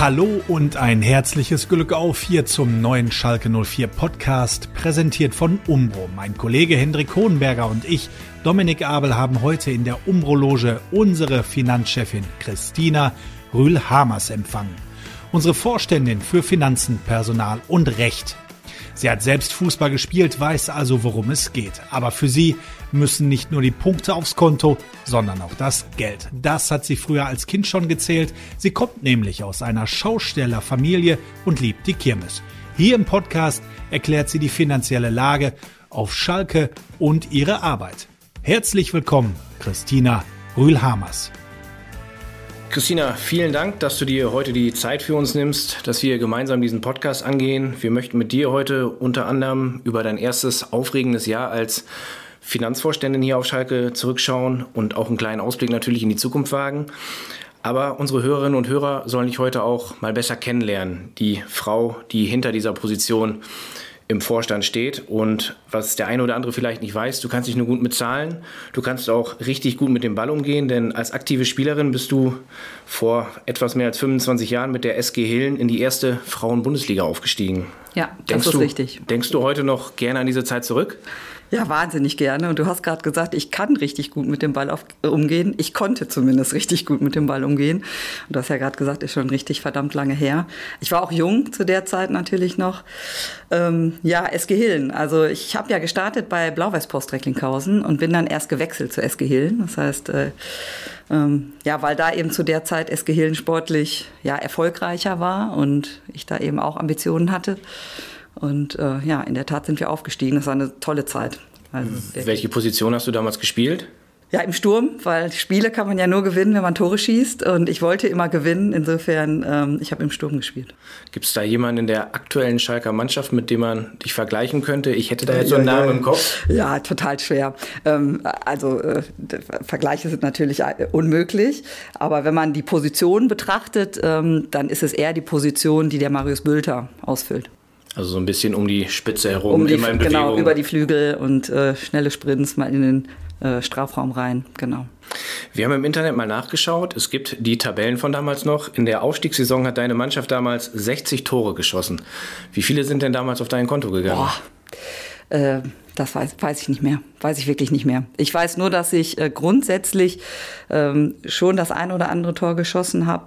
Hallo und ein herzliches Glück auf hier zum neuen Schalke 04 Podcast, präsentiert von Umbro. Mein Kollege Hendrik Hohenberger und ich, Dominik Abel, haben heute in der Umbro-Loge unsere Finanzchefin Christina Rühl-Hamers empfangen. Unsere Vorständin für Finanzen, Personal und Recht. Sie hat selbst Fußball gespielt, weiß also, worum es geht. Aber für sie müssen nicht nur die Punkte aufs Konto, sondern auch das Geld. Das hat sie früher als Kind schon gezählt. Sie kommt nämlich aus einer Schaustellerfamilie und liebt die Kirmes. Hier im Podcast erklärt sie die finanzielle Lage auf Schalke und ihre Arbeit. Herzlich willkommen, Christina Rühlhamers. Christina, vielen Dank, dass du dir heute die Zeit für uns nimmst, dass wir gemeinsam diesen Podcast angehen. Wir möchten mit dir heute unter anderem über dein erstes aufregendes Jahr als Finanzvorständin hier auf Schalke zurückschauen und auch einen kleinen Ausblick natürlich in die Zukunft wagen. Aber unsere Hörerinnen und Hörer sollen dich heute auch mal besser kennenlernen. Die Frau, die hinter dieser Position im Vorstand steht und was der eine oder andere vielleicht nicht weiß, du kannst dich nur gut mit Zahlen, du kannst auch richtig gut mit dem Ball umgehen, denn als aktive Spielerin bist du vor etwas mehr als 25 Jahren mit der SG Hillen in die erste Frauen-Bundesliga aufgestiegen. Ja, das denkst ist du, richtig. Denkst du heute noch gerne an diese Zeit zurück? Ja, wahnsinnig gerne. Und du hast gerade gesagt, ich kann richtig gut mit dem Ball auf, umgehen. Ich konnte zumindest richtig gut mit dem Ball umgehen. Und du hast ja gerade gesagt, ist schon richtig verdammt lange her. Ich war auch jung zu der Zeit natürlich noch. Ähm, ja, SG Hillen. Also ich habe ja gestartet bei Blau-Weiß-Post Recklinghausen und bin dann erst gewechselt zu SG Hillen. Das heißt, äh, ähm, ja, weil da eben zu der Zeit SG Hillen sportlich ja erfolgreicher war und ich da eben auch Ambitionen hatte. Und äh, ja, in der Tat sind wir aufgestiegen. Das war eine tolle Zeit. Also Welche Position hast du damals gespielt? Ja, im Sturm, weil Spiele kann man ja nur gewinnen, wenn man Tore schießt. Und ich wollte immer gewinnen. Insofern, ähm, ich habe im Sturm gespielt. Gibt es da jemanden in der aktuellen Schalker Mannschaft, mit dem man dich vergleichen könnte? Ich hätte da jetzt so einen Namen im Kopf. Ja, total schwer. Ähm, also äh, Vergleiche sind natürlich äh, unmöglich. Aber wenn man die Position betrachtet, ähm, dann ist es eher die Position, die der Marius Bülter ausfüllt. Also so ein bisschen um die Spitze herum, um die, immer in Bewegung. Genau, über die Flügel und äh, schnelle Sprints mal in den äh, Strafraum rein, genau. Wir haben im Internet mal nachgeschaut. Es gibt die Tabellen von damals noch. In der Aufstiegssaison hat deine Mannschaft damals 60 Tore geschossen. Wie viele sind denn damals auf dein Konto gegangen? Boah. Äh, das weiß, weiß ich nicht mehr. Weiß ich wirklich nicht mehr. Ich weiß nur, dass ich äh, grundsätzlich ähm, schon das ein oder andere Tor geschossen habe.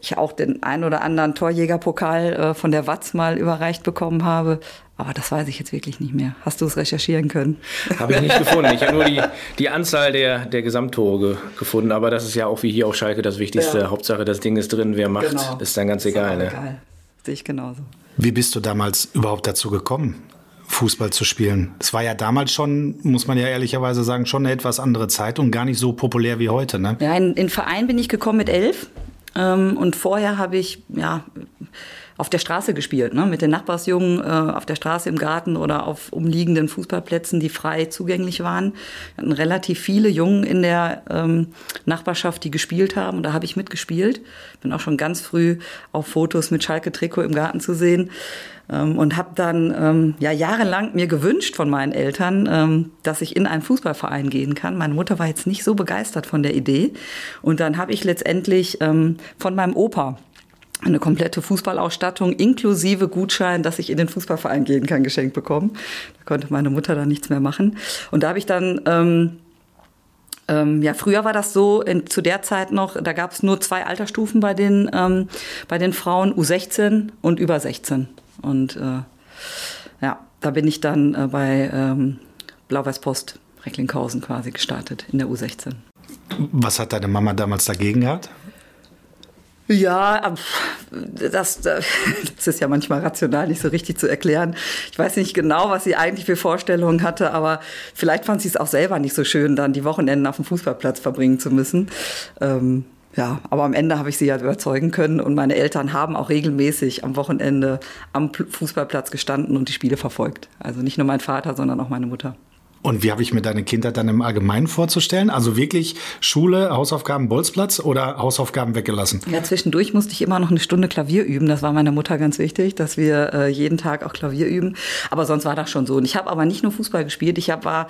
Ich auch den ein oder anderen Torjägerpokal äh, von der Watz mal überreicht bekommen habe. Aber das weiß ich jetzt wirklich nicht mehr. Hast du es recherchieren können? Habe ich nicht gefunden. Ich habe nur die, die Anzahl der, der Gesamttore ge gefunden. Aber das ist ja auch wie hier auf Schalke das Wichtigste. Ja. Hauptsache, das Ding ist drin. Wer macht, genau. ist dann ganz egal. Ne? egal. Sehe ich genauso. Wie bist du damals überhaupt dazu gekommen? Fußball zu spielen. Es war ja damals schon, muss man ja ehrlicherweise sagen, schon eine etwas andere Zeit und gar nicht so populär wie heute. Ne? Ja, in den Verein bin ich gekommen mit elf ähm, und vorher habe ich ja auf der Straße gespielt, ne? mit den Nachbarsjungen äh, auf der Straße im Garten oder auf umliegenden Fußballplätzen, die frei zugänglich waren. Wir hatten relativ viele Jungen in der ähm, Nachbarschaft, die gespielt haben und da habe ich mitgespielt. Bin auch schon ganz früh auf Fotos mit Schalke-Trikot im Garten zu sehen und habe dann ähm, ja jahrelang mir gewünscht von meinen Eltern, ähm, dass ich in einen Fußballverein gehen kann. Meine Mutter war jetzt nicht so begeistert von der Idee und dann habe ich letztendlich ähm, von meinem Opa eine komplette Fußballausstattung inklusive Gutschein, dass ich in den Fußballverein gehen kann, geschenkt bekommen. Da konnte meine Mutter dann nichts mehr machen. Und da habe ich dann ähm, ähm, ja, früher war das so, in, zu der Zeit noch, da gab es nur zwei Altersstufen bei den, ähm, bei den Frauen, U16 und über 16. Und äh, ja, da bin ich dann äh, bei ähm, Blau-Weiß Post Recklinghausen quasi gestartet in der U16. Was hat deine Mama damals dagegen gehabt? Ja, das, das ist ja manchmal rational nicht so richtig zu erklären. Ich weiß nicht genau, was sie eigentlich für Vorstellungen hatte, aber vielleicht fand sie es auch selber nicht so schön, dann die Wochenenden auf dem Fußballplatz verbringen zu müssen. Ähm, ja, aber am Ende habe ich sie ja überzeugen können und meine Eltern haben auch regelmäßig am Wochenende am Fußballplatz gestanden und die Spiele verfolgt. Also nicht nur mein Vater, sondern auch meine Mutter. Und wie habe ich mir deine Kindheit dann im Allgemeinen vorzustellen? Also wirklich Schule, Hausaufgaben, Bolzplatz oder Hausaufgaben weggelassen? Ja, zwischendurch musste ich immer noch eine Stunde Klavier üben. Das war meiner Mutter ganz wichtig, dass wir äh, jeden Tag auch Klavier üben. Aber sonst war das schon so. Und ich habe aber nicht nur Fußball gespielt. Ich hab, war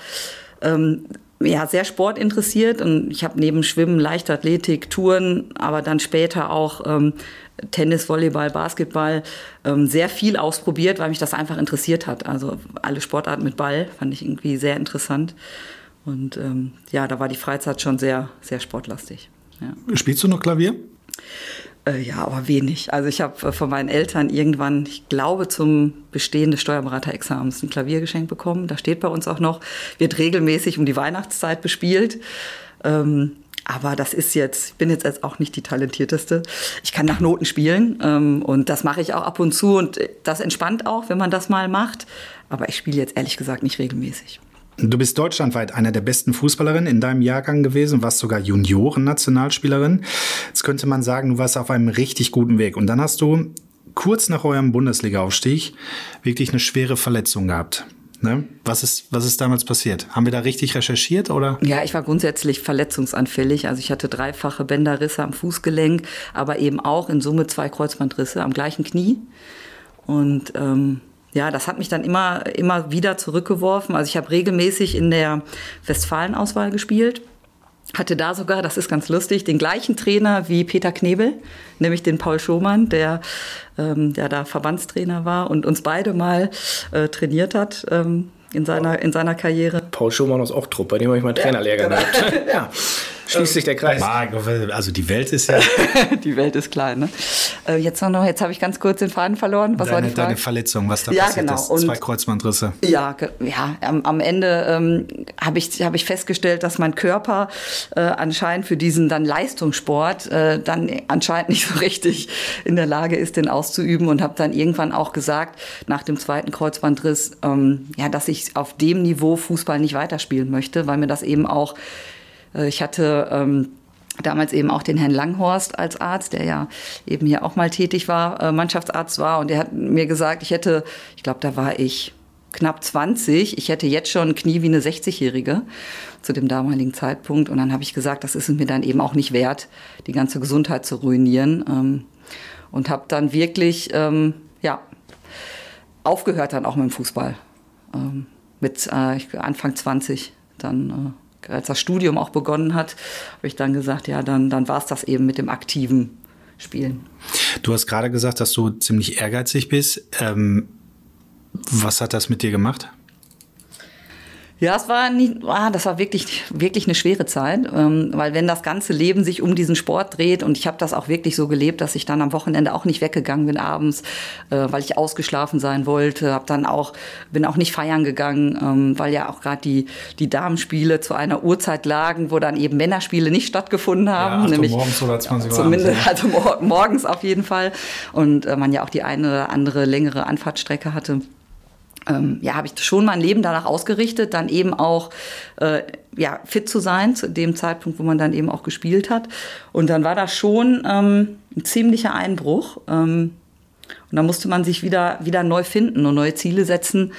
ähm, ja, sehr sportinteressiert und ich habe neben Schwimmen, Leichtathletik, Touren, aber dann später auch ähm, Tennis, Volleyball, Basketball ähm, sehr viel ausprobiert, weil mich das einfach interessiert hat. Also alle Sportarten mit Ball fand ich irgendwie sehr interessant. Und ähm, ja, da war die Freizeit schon sehr, sehr sportlastig. Ja. Spielst du noch Klavier? Äh, ja, aber wenig. Also ich habe äh, von meinen Eltern irgendwann, ich glaube, zum Bestehen des Steuerberaterexamens ein Klavier geschenkt bekommen. Da steht bei uns auch noch, wird regelmäßig um die Weihnachtszeit bespielt. Ähm, aber das ist jetzt, ich bin jetzt auch nicht die talentierteste. Ich kann nach Noten spielen ähm, und das mache ich auch ab und zu und das entspannt auch, wenn man das mal macht. Aber ich spiele jetzt ehrlich gesagt nicht regelmäßig. Du bist deutschlandweit einer der besten Fußballerinnen in deinem Jahrgang gewesen, warst sogar Junioren-Nationalspielerin. Jetzt könnte man sagen, du warst auf einem richtig guten Weg. Und dann hast du kurz nach eurem Bundesliga-Aufstieg wirklich eine schwere Verletzung gehabt. Ne? Was, ist, was ist damals passiert? Haben wir da richtig recherchiert oder? Ja, ich war grundsätzlich verletzungsanfällig. Also ich hatte dreifache Bänderrisse am Fußgelenk, aber eben auch in Summe zwei Kreuzbandrisse am gleichen Knie. Und ähm, ja, das hat mich dann immer, immer wieder zurückgeworfen. Also ich habe regelmäßig in der Westfalen-Auswahl gespielt hatte da sogar, das ist ganz lustig, den gleichen Trainer wie Peter Knebel, nämlich den Paul Schomann, der, ähm, der da Verbandstrainer war und uns beide mal äh, trainiert hat ähm, in, seiner, in seiner Karriere. Paul Schomann aus Ochtrup, bei dem habe ich mal Trainerlehrgang ja, genau. gehabt. ja schließt sich der Kreis. Also die Welt ist ja. die Welt ist klein, ne? Äh, jetzt noch, jetzt habe ich ganz kurz den Faden verloren. Was deine, war die Frage? Deine Verletzung, was da ja, passiert genau. ist. Und Zwei Kreuzbandrisse. Ja, ja am, am Ende ähm, habe ich, hab ich festgestellt, dass mein Körper äh, anscheinend für diesen dann Leistungssport äh, dann anscheinend nicht so richtig in der Lage ist, den auszuüben und habe dann irgendwann auch gesagt, nach dem zweiten Kreuzbandriss, ähm, ja, dass ich auf dem Niveau Fußball nicht weiterspielen möchte, weil mir das eben auch ich hatte ähm, damals eben auch den Herrn Langhorst als Arzt, der ja eben hier auch mal tätig war, äh, Mannschaftsarzt war. Und der hat mir gesagt, ich hätte, ich glaube, da war ich knapp 20, ich hätte jetzt schon Knie wie eine 60-Jährige zu dem damaligen Zeitpunkt. Und dann habe ich gesagt, das ist es mir dann eben auch nicht wert, die ganze Gesundheit zu ruinieren. Ähm, und habe dann wirklich, ähm, ja, aufgehört dann auch mit dem Fußball. Ähm, mit äh, Anfang 20 dann äh, als das Studium auch begonnen hat, habe ich dann gesagt, ja, dann, dann war es das eben mit dem aktiven Spielen. Du hast gerade gesagt, dass du ziemlich ehrgeizig bist. Ähm, was hat das mit dir gemacht? Ja, es war nie, ah, das war wirklich, wirklich eine schwere Zeit, ähm, weil wenn das ganze Leben sich um diesen Sport dreht und ich habe das auch wirklich so gelebt, dass ich dann am Wochenende auch nicht weggegangen bin abends, äh, weil ich ausgeschlafen sein wollte, habe dann auch bin auch nicht feiern gegangen, ähm, weil ja auch gerade die die Damenspiele zu einer Uhrzeit lagen, wo dann eben Männerspiele nicht stattgefunden haben, ja, nämlich morgens oder 20 Uhr zumindest also morgens auf jeden Fall. Und äh, man ja auch die eine oder andere längere Anfahrtsstrecke hatte ähm, ja, habe ich schon mein Leben danach ausgerichtet, dann eben auch äh, ja, fit zu sein, zu dem Zeitpunkt, wo man dann eben auch gespielt hat. Und dann war das schon ähm, ein ziemlicher Einbruch. Ähm, und da musste man sich wieder, wieder neu finden und neue Ziele setzen.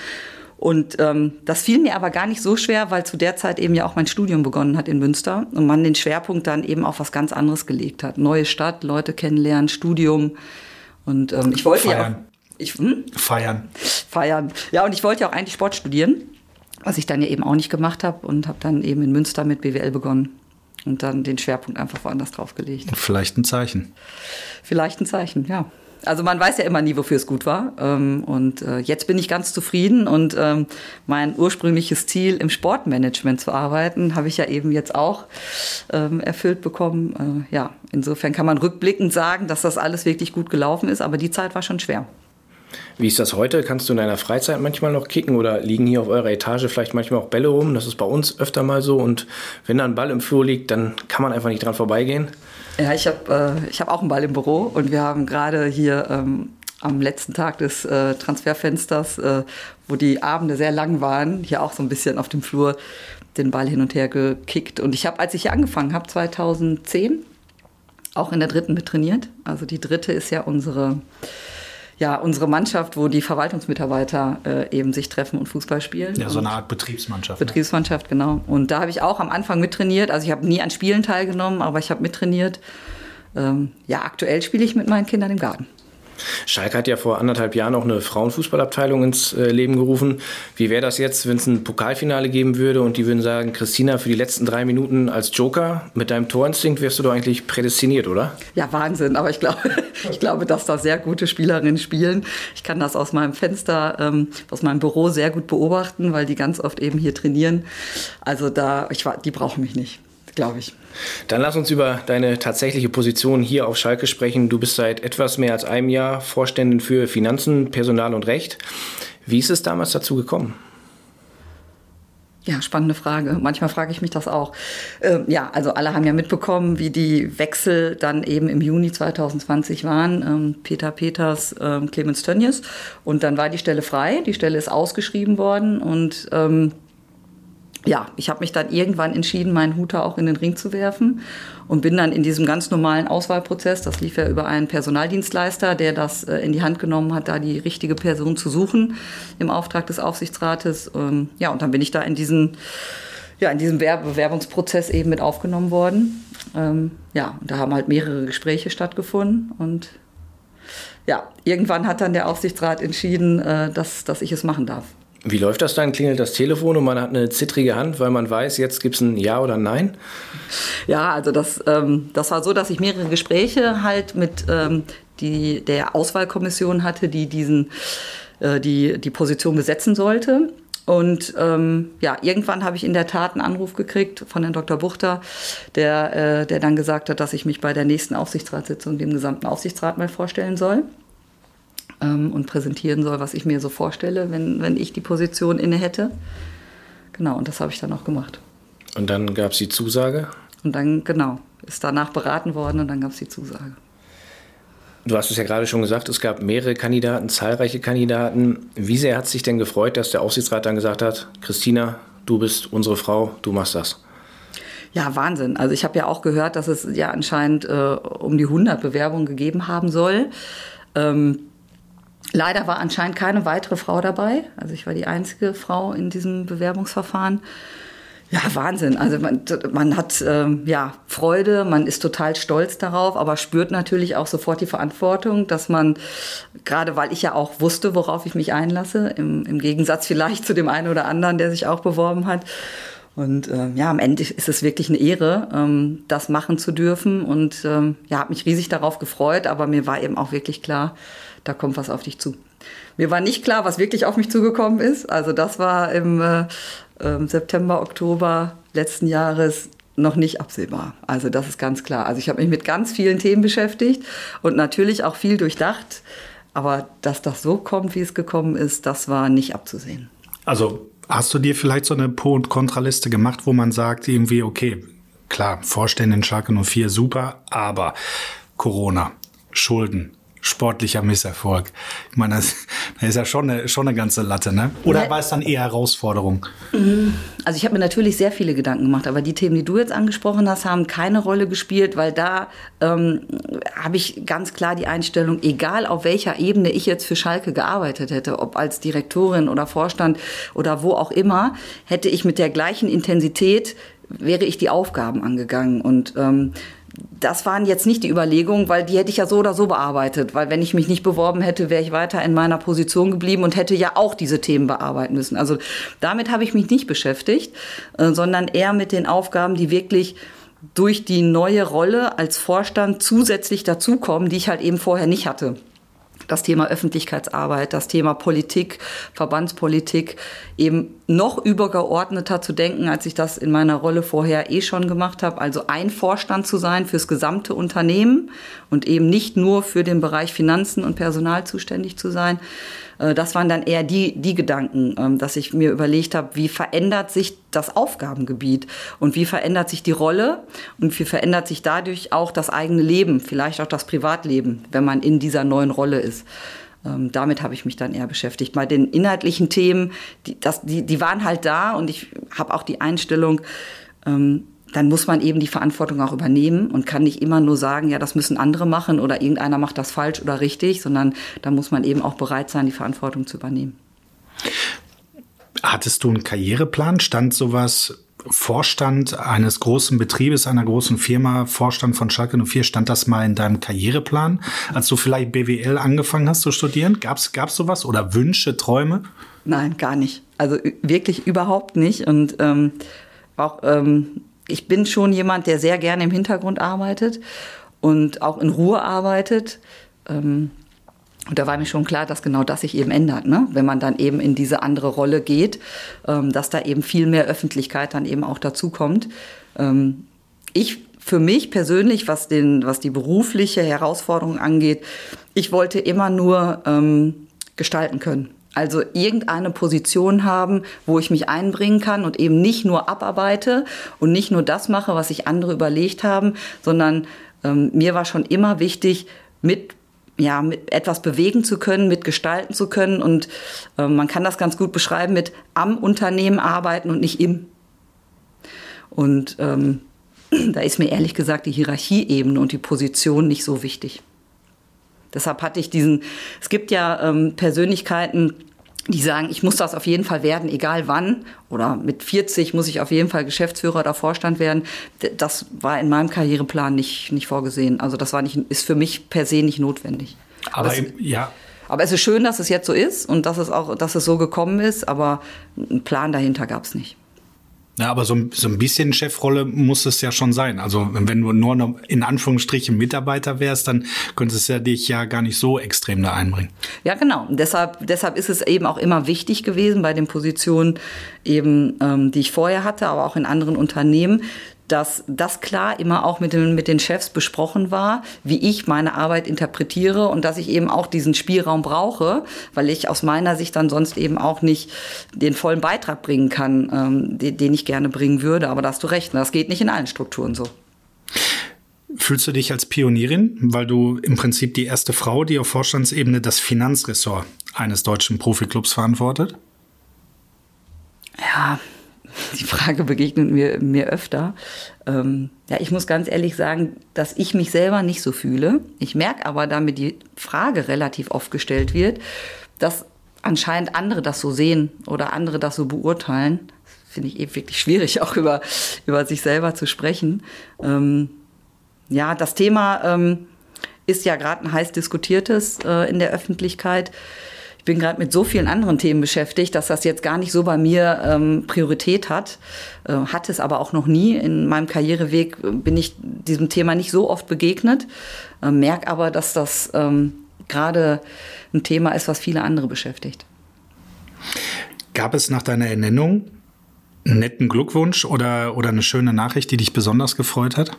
Und ähm, das fiel mir aber gar nicht so schwer, weil zu der Zeit eben ja auch mein Studium begonnen hat in Münster und man den Schwerpunkt dann eben auf was ganz anderes gelegt hat. Neue Stadt, Leute kennenlernen, Studium. Und ähm, ich wollte Feiern. ja ich, hm? Feiern. Feiern. Ja, und ich wollte ja auch eigentlich Sport studieren, was ich dann ja eben auch nicht gemacht habe und habe dann eben in Münster mit BWL begonnen und dann den Schwerpunkt einfach woanders drauf gelegt. Vielleicht ein Zeichen. Vielleicht ein Zeichen, ja. Also man weiß ja immer nie, wofür es gut war. Ähm, und äh, jetzt bin ich ganz zufrieden und ähm, mein ursprüngliches Ziel, im Sportmanagement zu arbeiten, habe ich ja eben jetzt auch ähm, erfüllt bekommen. Äh, ja, insofern kann man rückblickend sagen, dass das alles wirklich gut gelaufen ist, aber die Zeit war schon schwer. Wie ist das heute? Kannst du in deiner Freizeit manchmal noch kicken oder liegen hier auf eurer Etage vielleicht manchmal auch Bälle rum? Das ist bei uns öfter mal so. Und wenn da ein Ball im Flur liegt, dann kann man einfach nicht dran vorbeigehen. Ja, ich habe äh, hab auch einen Ball im Büro und wir haben gerade hier ähm, am letzten Tag des äh, Transferfensters, äh, wo die Abende sehr lang waren, hier auch so ein bisschen auf dem Flur den Ball hin und her gekickt. Und ich habe, als ich hier angefangen habe, 2010, auch in der dritten mit trainiert. Also die dritte ist ja unsere ja, unsere Mannschaft, wo die Verwaltungsmitarbeiter äh, eben sich treffen und Fußball spielen. Ja, so eine Art Betriebsmannschaft. Ne? Betriebsmannschaft, ne? genau. Und da habe ich auch am Anfang mittrainiert. Also ich habe nie an Spielen teilgenommen, aber ich habe mittrainiert. Ähm, ja, aktuell spiele ich mit meinen Kindern im Garten. Schalke hat ja vor anderthalb Jahren auch eine Frauenfußballabteilung ins äh, Leben gerufen. Wie wäre das jetzt, wenn es ein Pokalfinale geben würde und die würden sagen, Christina, für die letzten drei Minuten als Joker mit deinem Torinstinkt wärst du doch eigentlich prädestiniert, oder? Ja, Wahnsinn. Aber ich glaube, ich glaube, dass da sehr gute Spielerinnen spielen. Ich kann das aus meinem Fenster, ähm, aus meinem Büro sehr gut beobachten, weil die ganz oft eben hier trainieren. Also da, ich, die brauchen mich nicht glaube ich. Dann lass uns über deine tatsächliche Position hier auf Schalke sprechen. Du bist seit etwas mehr als einem Jahr Vorständin für Finanzen, Personal und Recht. Wie ist es damals dazu gekommen? Ja, spannende Frage. Manchmal frage ich mich das auch. Ähm, ja, also alle haben ja mitbekommen, wie die Wechsel dann eben im Juni 2020 waren. Ähm, Peter Peters, ähm, Clemens Tönnies. Und dann war die Stelle frei. Die Stelle ist ausgeschrieben worden und ähm, ja, ich habe mich dann irgendwann entschieden, meinen Hut auch in den Ring zu werfen und bin dann in diesem ganz normalen Auswahlprozess, das lief ja über einen Personaldienstleister, der das äh, in die Hand genommen hat, da die richtige Person zu suchen im Auftrag des Aufsichtsrates. Ähm, ja, und dann bin ich da in diesen ja, in diesem Bewerbungsprozess eben mit aufgenommen worden. Ähm, ja, und da haben halt mehrere Gespräche stattgefunden und ja, irgendwann hat dann der Aufsichtsrat entschieden, äh, dass, dass ich es machen darf. Wie läuft das dann? Klingelt das Telefon und man hat eine zittrige Hand, weil man weiß, jetzt gibt es ein Ja oder Nein? Ja, also das, ähm, das war so, dass ich mehrere Gespräche halt mit ähm, die, der Auswahlkommission hatte, die diesen, äh, die, die Position besetzen sollte. Und ähm, ja, irgendwann habe ich in der Tat einen Anruf gekriegt von Herrn Dr. Buchter, der, äh, der dann gesagt hat, dass ich mich bei der nächsten Aufsichtsratssitzung dem gesamten Aufsichtsrat mal vorstellen soll ähm, und präsentieren soll, was ich mir so vorstelle, wenn, wenn ich die Position inne hätte. Genau, und das habe ich dann auch gemacht. Und dann gab es die Zusage? Und dann, genau, ist danach beraten worden und dann gab es die Zusage. Du hast es ja gerade schon gesagt, es gab mehrere Kandidaten, zahlreiche Kandidaten. Wie sehr hat es sich denn gefreut, dass der Aufsichtsrat dann gesagt hat, Christina, du bist unsere Frau, du machst das? Ja, Wahnsinn. Also ich habe ja auch gehört, dass es ja anscheinend äh, um die 100 Bewerbungen gegeben haben soll. Ähm, Leider war anscheinend keine weitere Frau dabei. Also ich war die einzige Frau in diesem Bewerbungsverfahren. Ja, Wahnsinn. Also man, man hat ähm, ja Freude, man ist total stolz darauf, aber spürt natürlich auch sofort die Verantwortung, dass man, gerade weil ich ja auch wusste, worauf ich mich einlasse, im, im Gegensatz vielleicht zu dem einen oder anderen, der sich auch beworben hat. Und ähm, ja, am Ende ist es wirklich eine Ehre, ähm, das machen zu dürfen. Und ähm, ja, habe mich riesig darauf gefreut, aber mir war eben auch wirklich klar, da kommt was auf dich zu. Mir war nicht klar, was wirklich auf mich zugekommen ist. Also das war im äh, äh, September, Oktober letzten Jahres noch nicht absehbar. Also das ist ganz klar. Also ich habe mich mit ganz vielen Themen beschäftigt und natürlich auch viel durchdacht. Aber dass das so kommt, wie es gekommen ist, das war nicht abzusehen. Also hast du dir vielleicht so eine Pro- und Kontraliste gemacht, wo man sagt irgendwie, okay, klar, Vorstände Schalke 04, super, aber Corona, Schulden, sportlicher Misserfolg. Ich meine, das, das ist ja schon eine, schon eine ganze Latte, ne? Oder war es dann eher Herausforderung? Also ich habe mir natürlich sehr viele Gedanken gemacht, aber die Themen, die du jetzt angesprochen hast, haben keine Rolle gespielt, weil da ähm, habe ich ganz klar die Einstellung, egal auf welcher Ebene ich jetzt für Schalke gearbeitet hätte, ob als Direktorin oder Vorstand oder wo auch immer, hätte ich mit der gleichen Intensität wäre ich die Aufgaben angegangen und ähm, das waren jetzt nicht die Überlegungen, weil die hätte ich ja so oder so bearbeitet. Weil wenn ich mich nicht beworben hätte, wäre ich weiter in meiner Position geblieben und hätte ja auch diese Themen bearbeiten müssen. Also damit habe ich mich nicht beschäftigt, äh, sondern eher mit den Aufgaben, die wirklich durch die neue Rolle als Vorstand zusätzlich dazukommen, die ich halt eben vorher nicht hatte das Thema Öffentlichkeitsarbeit, das Thema Politik, Verbandspolitik eben noch übergeordneter zu denken, als ich das in meiner Rolle vorher eh schon gemacht habe. Also ein Vorstand zu sein fürs gesamte Unternehmen und eben nicht nur für den Bereich Finanzen und Personal zuständig zu sein. Äh, das waren dann eher die, die Gedanken, ähm, dass ich mir überlegt habe, wie verändert sich das Aufgabengebiet und wie verändert sich die Rolle und wie verändert sich dadurch auch das eigene Leben, vielleicht auch das Privatleben, wenn man in dieser neuen Rolle ist. Ähm, damit habe ich mich dann eher beschäftigt. Bei den inhaltlichen Themen, die, das, die, die waren halt da und ich habe auch die Einstellung, ähm, dann muss man eben die Verantwortung auch übernehmen und kann nicht immer nur sagen, ja, das müssen andere machen oder irgendeiner macht das falsch oder richtig, sondern da muss man eben auch bereit sein, die Verantwortung zu übernehmen. Hattest du einen Karriereplan? Stand sowas Vorstand eines großen Betriebes, einer großen Firma, Vorstand von Schalke 04, stand das mal in deinem Karriereplan, als du vielleicht BWL angefangen hast zu studieren? Gab es sowas oder Wünsche, Träume? Nein, gar nicht. Also wirklich überhaupt nicht. Und ähm, auch ähm, ich bin schon jemand, der sehr gerne im Hintergrund arbeitet und auch in Ruhe arbeitet. Ähm, und da war mir schon klar, dass genau das sich eben ändert, ne? wenn man dann eben in diese andere Rolle geht, ähm, dass da eben viel mehr Öffentlichkeit dann eben auch dazu kommt. Ähm, ich für mich persönlich, was, den, was die berufliche Herausforderung angeht, ich wollte immer nur ähm, gestalten können. Also irgendeine Position haben, wo ich mich einbringen kann und eben nicht nur abarbeite und nicht nur das mache, was sich andere überlegt haben, sondern ähm, mir war schon immer wichtig, mit ja, mit etwas bewegen zu können, mitgestalten zu können. Und äh, man kann das ganz gut beschreiben mit am Unternehmen arbeiten und nicht im. Und ähm, da ist mir ehrlich gesagt die Hierarchieebene und die Position nicht so wichtig. Deshalb hatte ich diesen, es gibt ja ähm, Persönlichkeiten, die sagen, ich muss das auf jeden Fall werden, egal wann. Oder mit 40 muss ich auf jeden Fall Geschäftsführer oder Vorstand werden. Das war in meinem Karriereplan nicht, nicht vorgesehen. Also das war nicht, ist für mich per se nicht notwendig. Aber, aber es, ja. Aber es ist schön, dass es jetzt so ist und dass es auch, dass es so gekommen ist, aber einen Plan dahinter gab es nicht. Ja, aber so, so ein bisschen Chefrolle muss es ja schon sein. Also wenn du nur noch in Anführungsstrichen Mitarbeiter wärst, dann könntest du ja dich ja gar nicht so extrem da einbringen. Ja, genau. Deshalb, deshalb ist es eben auch immer wichtig gewesen bei den Positionen eben, ähm, die ich vorher hatte, aber auch in anderen Unternehmen, dass das klar immer auch mit den, mit den Chefs besprochen war, wie ich meine Arbeit interpretiere und dass ich eben auch diesen Spielraum brauche, weil ich aus meiner Sicht dann sonst eben auch nicht den vollen Beitrag bringen kann, ähm, den, den ich gerne bringen würde. Aber da hast du recht, das geht nicht in allen Strukturen so. Fühlst du dich als Pionierin, weil du im Prinzip die erste Frau, die auf Vorstandsebene das Finanzressort eines deutschen Profiklubs verantwortet? Ja, die Frage begegnet mir, mir öfter. Ähm, ja, ich muss ganz ehrlich sagen, dass ich mich selber nicht so fühle. Ich merke aber, damit die Frage relativ oft gestellt wird, dass anscheinend andere das so sehen oder andere das so beurteilen. Finde ich eben wirklich schwierig, auch über, über sich selber zu sprechen. Ähm, ja, das Thema ähm, ist ja gerade ein heiß diskutiertes äh, in der Öffentlichkeit ich bin gerade mit so vielen anderen Themen beschäftigt, dass das jetzt gar nicht so bei mir ähm, Priorität hat. Äh, hat es aber auch noch nie. In meinem Karriereweg bin ich diesem Thema nicht so oft begegnet. Äh, merke aber, dass das ähm, gerade ein Thema ist, was viele andere beschäftigt. Gab es nach deiner Ernennung einen netten Glückwunsch oder, oder eine schöne Nachricht, die dich besonders gefreut hat?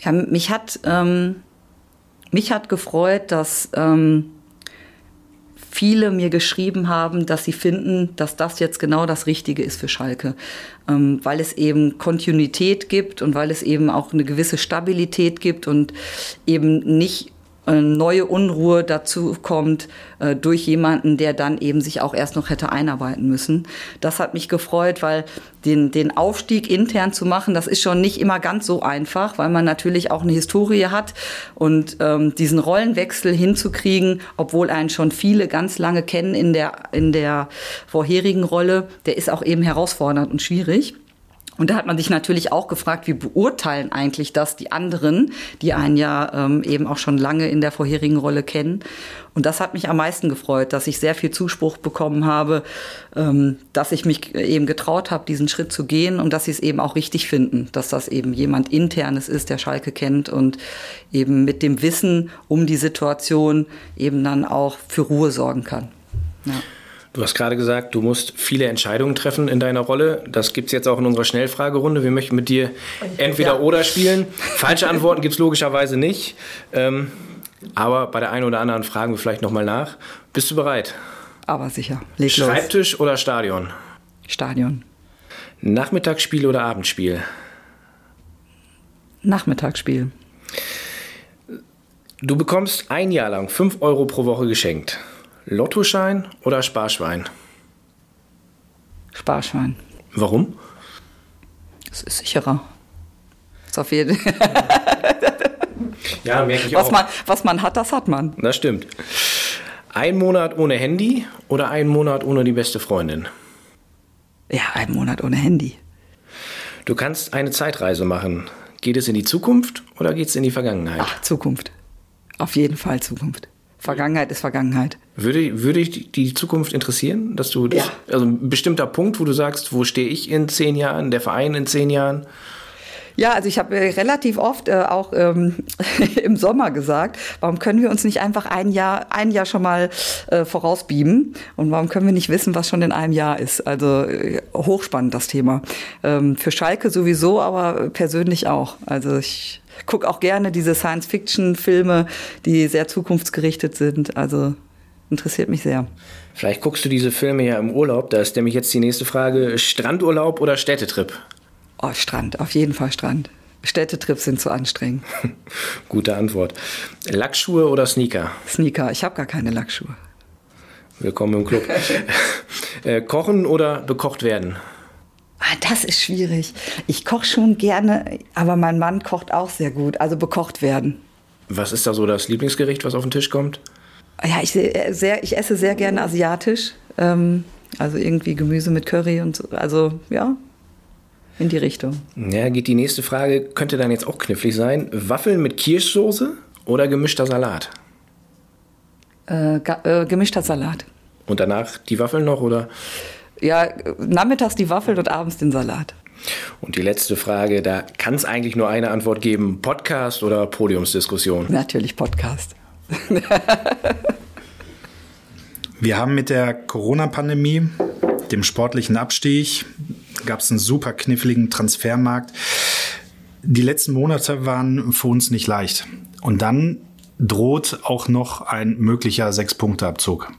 Ja, mich hat ähm, mich hat gefreut, dass ähm, viele mir geschrieben haben, dass sie finden, dass das jetzt genau das Richtige ist für Schalke, ähm, weil es eben Kontinuität gibt und weil es eben auch eine gewisse Stabilität gibt und eben nicht neue Unruhe dazu kommt äh, durch jemanden, der dann eben sich auch erst noch hätte einarbeiten müssen. Das hat mich gefreut, weil den, den Aufstieg intern zu machen, das ist schon nicht immer ganz so einfach, weil man natürlich auch eine Historie hat und ähm, diesen Rollenwechsel hinzukriegen, obwohl einen schon viele ganz lange kennen in der, in der vorherigen Rolle, der ist auch eben herausfordernd und schwierig. Und da hat man sich natürlich auch gefragt, wie beurteilen eigentlich das die anderen, die einen ja ähm, eben auch schon lange in der vorherigen Rolle kennen. Und das hat mich am meisten gefreut, dass ich sehr viel Zuspruch bekommen habe, ähm, dass ich mich eben getraut habe, diesen Schritt zu gehen und dass sie es eben auch richtig finden, dass das eben jemand internes ist, der Schalke kennt und eben mit dem Wissen um die Situation eben dann auch für Ruhe sorgen kann. Ja. Du hast gerade gesagt, du musst viele Entscheidungen treffen in deiner Rolle. Das gibt es jetzt auch in unserer Schnellfragerunde. Wir möchten mit dir entweder ja. oder spielen. Falsche Antworten gibt es logischerweise nicht. Ähm, aber bei der einen oder anderen fragen wir vielleicht nochmal nach. Bist du bereit? Aber sicher. Leg Schreibtisch los. oder Stadion? Stadion. Nachmittagsspiel oder Abendspiel? Nachmittagsspiel. Du bekommst ein Jahr lang 5 Euro pro Woche geschenkt. Lottoschein oder Sparschwein? Sparschwein. Warum? Es ist sicherer. Das ist auf jeden Ja, merke ich was auch. Man, was man hat, das hat man. Das stimmt. Ein Monat ohne Handy oder ein Monat ohne die beste Freundin? Ja, einen Monat ohne Handy. Du kannst eine Zeitreise machen. Geht es in die Zukunft oder geht es in die Vergangenheit? Ach, Zukunft. Auf jeden Fall Zukunft. Vergangenheit ist Vergangenheit. Würde, würde dich die Zukunft interessieren, dass du das, Ja. also ein bestimmter Punkt, wo du sagst, wo stehe ich in zehn Jahren, der Verein in zehn Jahren? Ja, also ich habe äh, relativ oft äh, auch ähm, im Sommer gesagt, warum können wir uns nicht einfach ein Jahr, ein Jahr schon mal äh, vorausbieben und warum können wir nicht wissen, was schon in einem Jahr ist? Also äh, hochspannend das Thema. Ähm, für Schalke sowieso, aber persönlich auch. Also ich gucke auch gerne diese Science-Fiction-Filme, die sehr zukunftsgerichtet sind. Also interessiert mich sehr. Vielleicht guckst du diese Filme ja im Urlaub. Da ist nämlich jetzt die nächste Frage: Strandurlaub oder Städtetrip? Oh, Strand, auf jeden Fall Strand. Städtetrips sind zu anstrengend. Gute Antwort. Lackschuhe oder Sneaker? Sneaker, ich habe gar keine Lackschuhe. Willkommen im Club. äh, kochen oder bekocht werden? Ah, das ist schwierig. Ich koche schon gerne, aber mein Mann kocht auch sehr gut. Also bekocht werden. Was ist da so das Lieblingsgericht, was auf den Tisch kommt? Ja, ich, äh, sehr, ich esse sehr gerne asiatisch. Ähm, also irgendwie Gemüse mit Curry und so. Also ja, in die Richtung. Ja, geht die nächste Frage, könnte dann jetzt auch knifflig sein. Waffeln mit Kirschsoße oder gemischter Salat? Äh, ga- äh, gemischter Salat. Und danach die Waffeln noch oder? Ja, nachmittags die Waffeln und abends den Salat. Und die letzte Frage, da kann es eigentlich nur eine Antwort geben: Podcast oder Podiumsdiskussion? Natürlich Podcast. Wir haben mit der Corona-Pandemie, dem sportlichen Abstieg, gab es einen super kniffligen Transfermarkt. Die letzten Monate waren für uns nicht leicht. Und dann droht auch noch ein möglicher Sechs-Punkte-Abzug.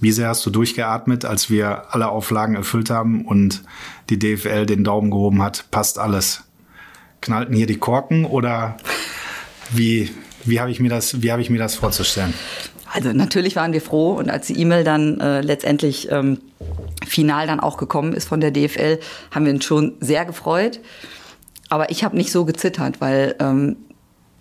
Wie sehr hast du durchgeatmet, als wir alle Auflagen erfüllt haben und die DFL den Daumen gehoben hat? Passt alles. Knallten hier die Korken oder wie, wie habe ich, habe ich mir das vorzustellen? Also natürlich waren wir froh und als die E-Mail dann äh, letztendlich ähm, final dann auch gekommen ist von der DFL, haben wir uns schon sehr gefreut. Aber ich habe nicht so gezittert, weil ähm,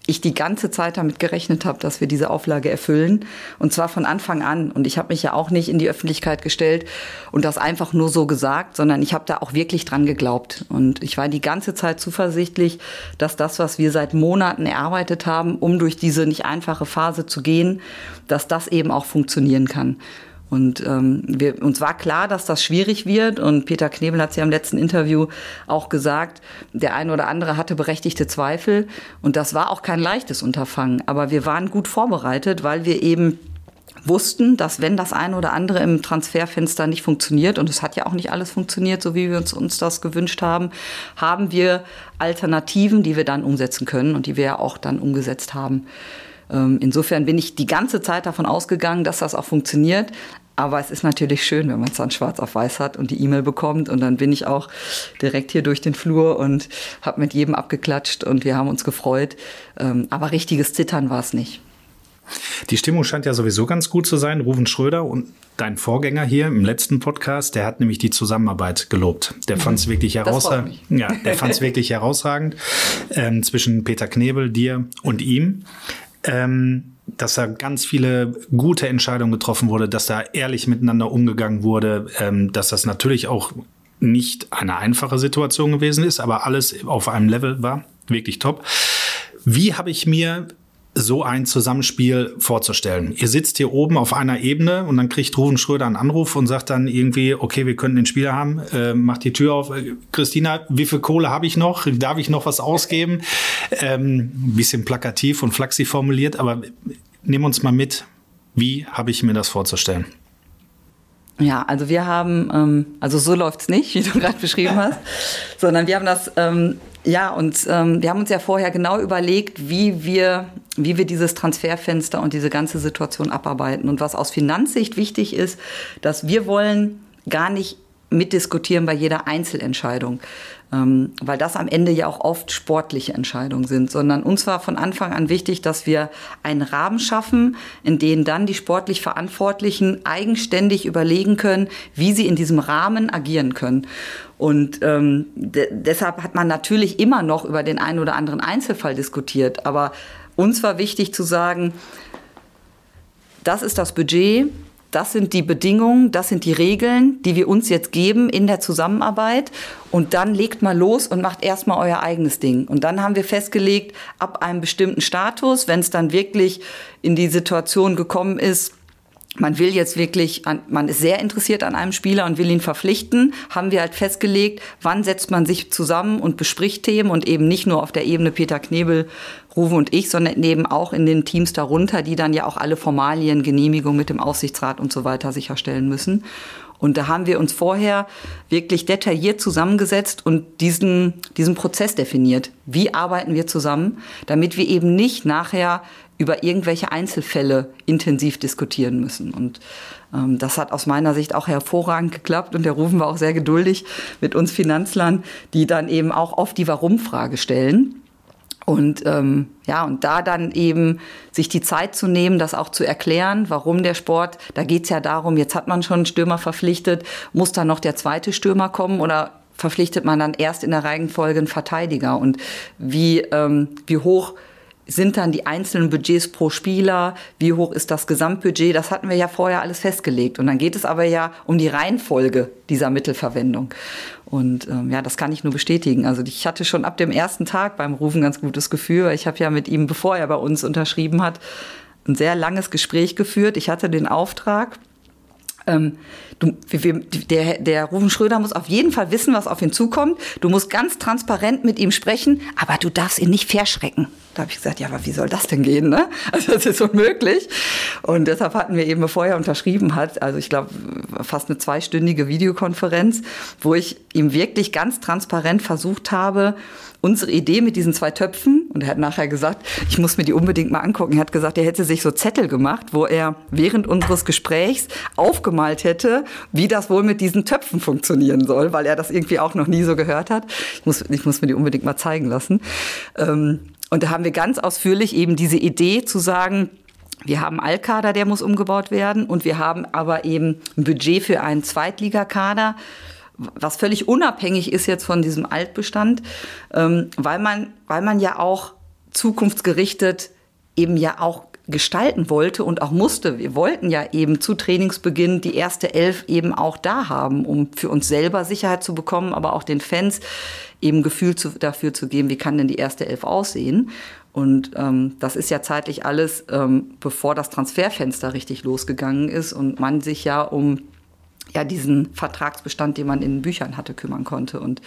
ich die ganze Zeit damit gerechnet habe, dass wir diese Auflage erfüllen. Und zwar von Anfang an. Und ich habe mich ja auch nicht in die Öffentlichkeit gestellt und das einfach nur so gesagt, sondern ich habe da auch wirklich dran geglaubt. Und ich war die ganze Zeit zuversichtlich, dass das, was wir seit Monaten erarbeitet haben, um durch diese nicht einfache Phase zu gehen, dass das eben auch funktionieren kann. Und ähm, wir, uns war klar, dass das schwierig wird. Und Peter Knebel hat es ja im letzten Interview auch gesagt, der eine oder andere hatte berechtigte Zweifel. Und das war auch kein leichtes Unterfangen. Aber wir waren gut vorbereitet, weil wir eben wussten, dass wenn das eine oder andere im Transferfenster nicht funktioniert, und es hat ja auch nicht alles funktioniert, so wie wir uns, uns das gewünscht haben, haben wir Alternativen, die wir dann umsetzen können und die wir ja auch dann umgesetzt haben. Ähm, Insofern bin ich die ganze Zeit davon ausgegangen, dass das auch funktioniert. Aber es ist natürlich schön, wenn man es dann schwarz auf weiß hat und die E-Mail bekommt. Und dann bin ich auch direkt hier durch den Flur und habe mit jedem abgeklatscht und wir haben uns gefreut. Ähm, Aber richtiges Zittern war es nicht. Die Stimmung scheint ja sowieso ganz gut zu sein. Ruven Schröder und dein Vorgänger hier im letzten Podcast, der hat nämlich die Zusammenarbeit gelobt. Der fand es wirklich freut herausragend. Ja, der fand es wirklich herausragend ähm, zwischen Peter Knebel, dir und ihm. Ähm, dass da ganz viele gute Entscheidungen getroffen wurde, dass da ehrlich miteinander umgegangen wurde, ähm, dass das natürlich auch nicht eine einfache Situation gewesen ist, aber alles auf einem Level war. Wirklich top. Wie habe ich mir so ein Zusammenspiel vorzustellen. Ihr sitzt hier oben auf einer Ebene und dann kriegt Ruven Schröder einen Anruf und sagt dann irgendwie, okay, wir könnten den Spieler haben, äh, macht die Tür auf. Äh, Christina, wie viel Kohle habe ich noch? Darf ich noch was ausgeben? Ähm, ein bisschen plakativ und flachsig formuliert, aber nimm uns mal mit. Wie habe ich mir das vorzustellen? Ja, also wir haben, ähm, also so läuft's nicht, wie du gerade beschrieben hast, sondern wir haben das, ähm, ja, und ähm, wir haben uns ja vorher genau überlegt, wie wir, wie wir dieses Transferfenster und diese ganze Situation abarbeiten. Und was aus Finanzsicht wichtig ist, dass wir wollen gar nicht mitdiskutieren bei jeder Einzelentscheidung, ähm, weil das am Ende ja auch oft sportliche Entscheidungen sind, sondern uns war von Anfang an wichtig, dass wir einen Rahmen schaffen, in dem dann die sportlich Verantwortlichen eigenständig überlegen können, wie sie in diesem Rahmen agieren können. Und ähm, de deshalb hat man natürlich immer noch über den einen oder anderen Einzelfall diskutiert, aber uns war wichtig zu sagen, das ist das Budget, das sind die Bedingungen, das sind die Regeln, die wir uns jetzt geben in der Zusammenarbeit. Und dann legt mal los und macht erstmal euer eigenes Ding. Und dann haben wir festgelegt, ab einem bestimmten Status, wenn es dann wirklich in die Situation gekommen ist, man will jetzt wirklich, an, man ist sehr interessiert an einem Spieler und will ihn verpflichten, haben wir halt festgelegt, wann setzt man sich zusammen und bespricht Themen und eben nicht nur auf der Ebene Peter Knebel, Ruwe und ich, sondern eben auch in den Teams darunter, die dann ja auch alle Formalien, Genehmigung mit dem Aufsichtsrat und so weiter sicherstellen müssen. Und da haben wir uns vorher wirklich detailliert zusammengesetzt und diesen, diesen Prozess definiert. Wie arbeiten wir zusammen, damit wir eben nicht nachher über irgendwelche Einzelfälle intensiv diskutieren müssen. Und ähm, das hat aus meiner Sicht auch hervorragend geklappt und der Rufen war auch sehr geduldig mit uns Finanzlern, die dann eben auch oft die Warum-Frage stellen. Und ähm, ja, und da dann eben sich die Zeit zu nehmen, das auch zu erklären, warum der Sport, da geht's ja darum, jetzt hat man schon einen Stürmer verpflichtet, muss dann noch der zweite Stürmer kommen oder verpflichtet man dann erst in der Reihenfolge einen Verteidiger? Und wie, ähm, wie hoch sind dann die einzelnen Budgets pro Spieler, wie hoch ist das Gesamtbudget, das hatten wir ja vorher alles festgelegt. Und dann geht es aber ja um die Reihenfolge dieser Mittelverwendung. Und ähm, ja, das kann ich nur bestätigen. Also ich hatte schon ab dem ersten Tag beim Rufen ganz gutes Gefühl. Ich habe ja mit ihm, bevor er bei uns unterschrieben hat, ein sehr langes Gespräch geführt. Ich hatte den Auftrag, ähm, du, wir, der, der Rufen Schröder muss auf jeden Fall wissen, was auf ihn zukommt. Du musst ganz transparent mit ihm sprechen, aber du darfst ihn nicht verschrecken. Da habe ich gesagt, ja, aber wie soll das denn gehen? Ne? Also das ist unmöglich. Und deshalb hatten wir eben, bevor er unterschrieben hat, also ich glaube fast eine zweistündige Videokonferenz, wo ich ihm wirklich ganz transparent versucht habe, unsere Idee mit diesen zwei Töpfen, und er hat nachher gesagt, ich muss mir die unbedingt mal angucken, er hat gesagt, er hätte sich so Zettel gemacht, wo er während unseres Gesprächs aufgemalt hätte, wie das wohl mit diesen Töpfen funktionieren soll, weil er das irgendwie auch noch nie so gehört hat. Ich muss, ich muss mir die unbedingt mal zeigen lassen. Ähm, und da haben wir ganz ausführlich eben diese Idee zu sagen, wir haben Altkader, der muss umgebaut werden. Und wir haben aber eben ein Budget für einen Zweitligakader, was völlig unabhängig ist jetzt von diesem Altbestand, ähm, weil man, weil man ja auch zukunftsgerichtet eben ja auch gestalten wollte und auch musste. Wir wollten ja eben zu Trainingsbeginn die erste Elf eben auch da haben, um für uns selber Sicherheit zu bekommen, aber auch den Fans eben Gefühl zu, dafür zu geben, wie kann denn die erste Elf aussehen. Und ähm, das ist ja zeitlich alles, ähm, bevor das Transferfenster richtig losgegangen ist und man sich ja um ja diesen Vertragsbestand, den man in Büchern hatte, kümmern konnte. Und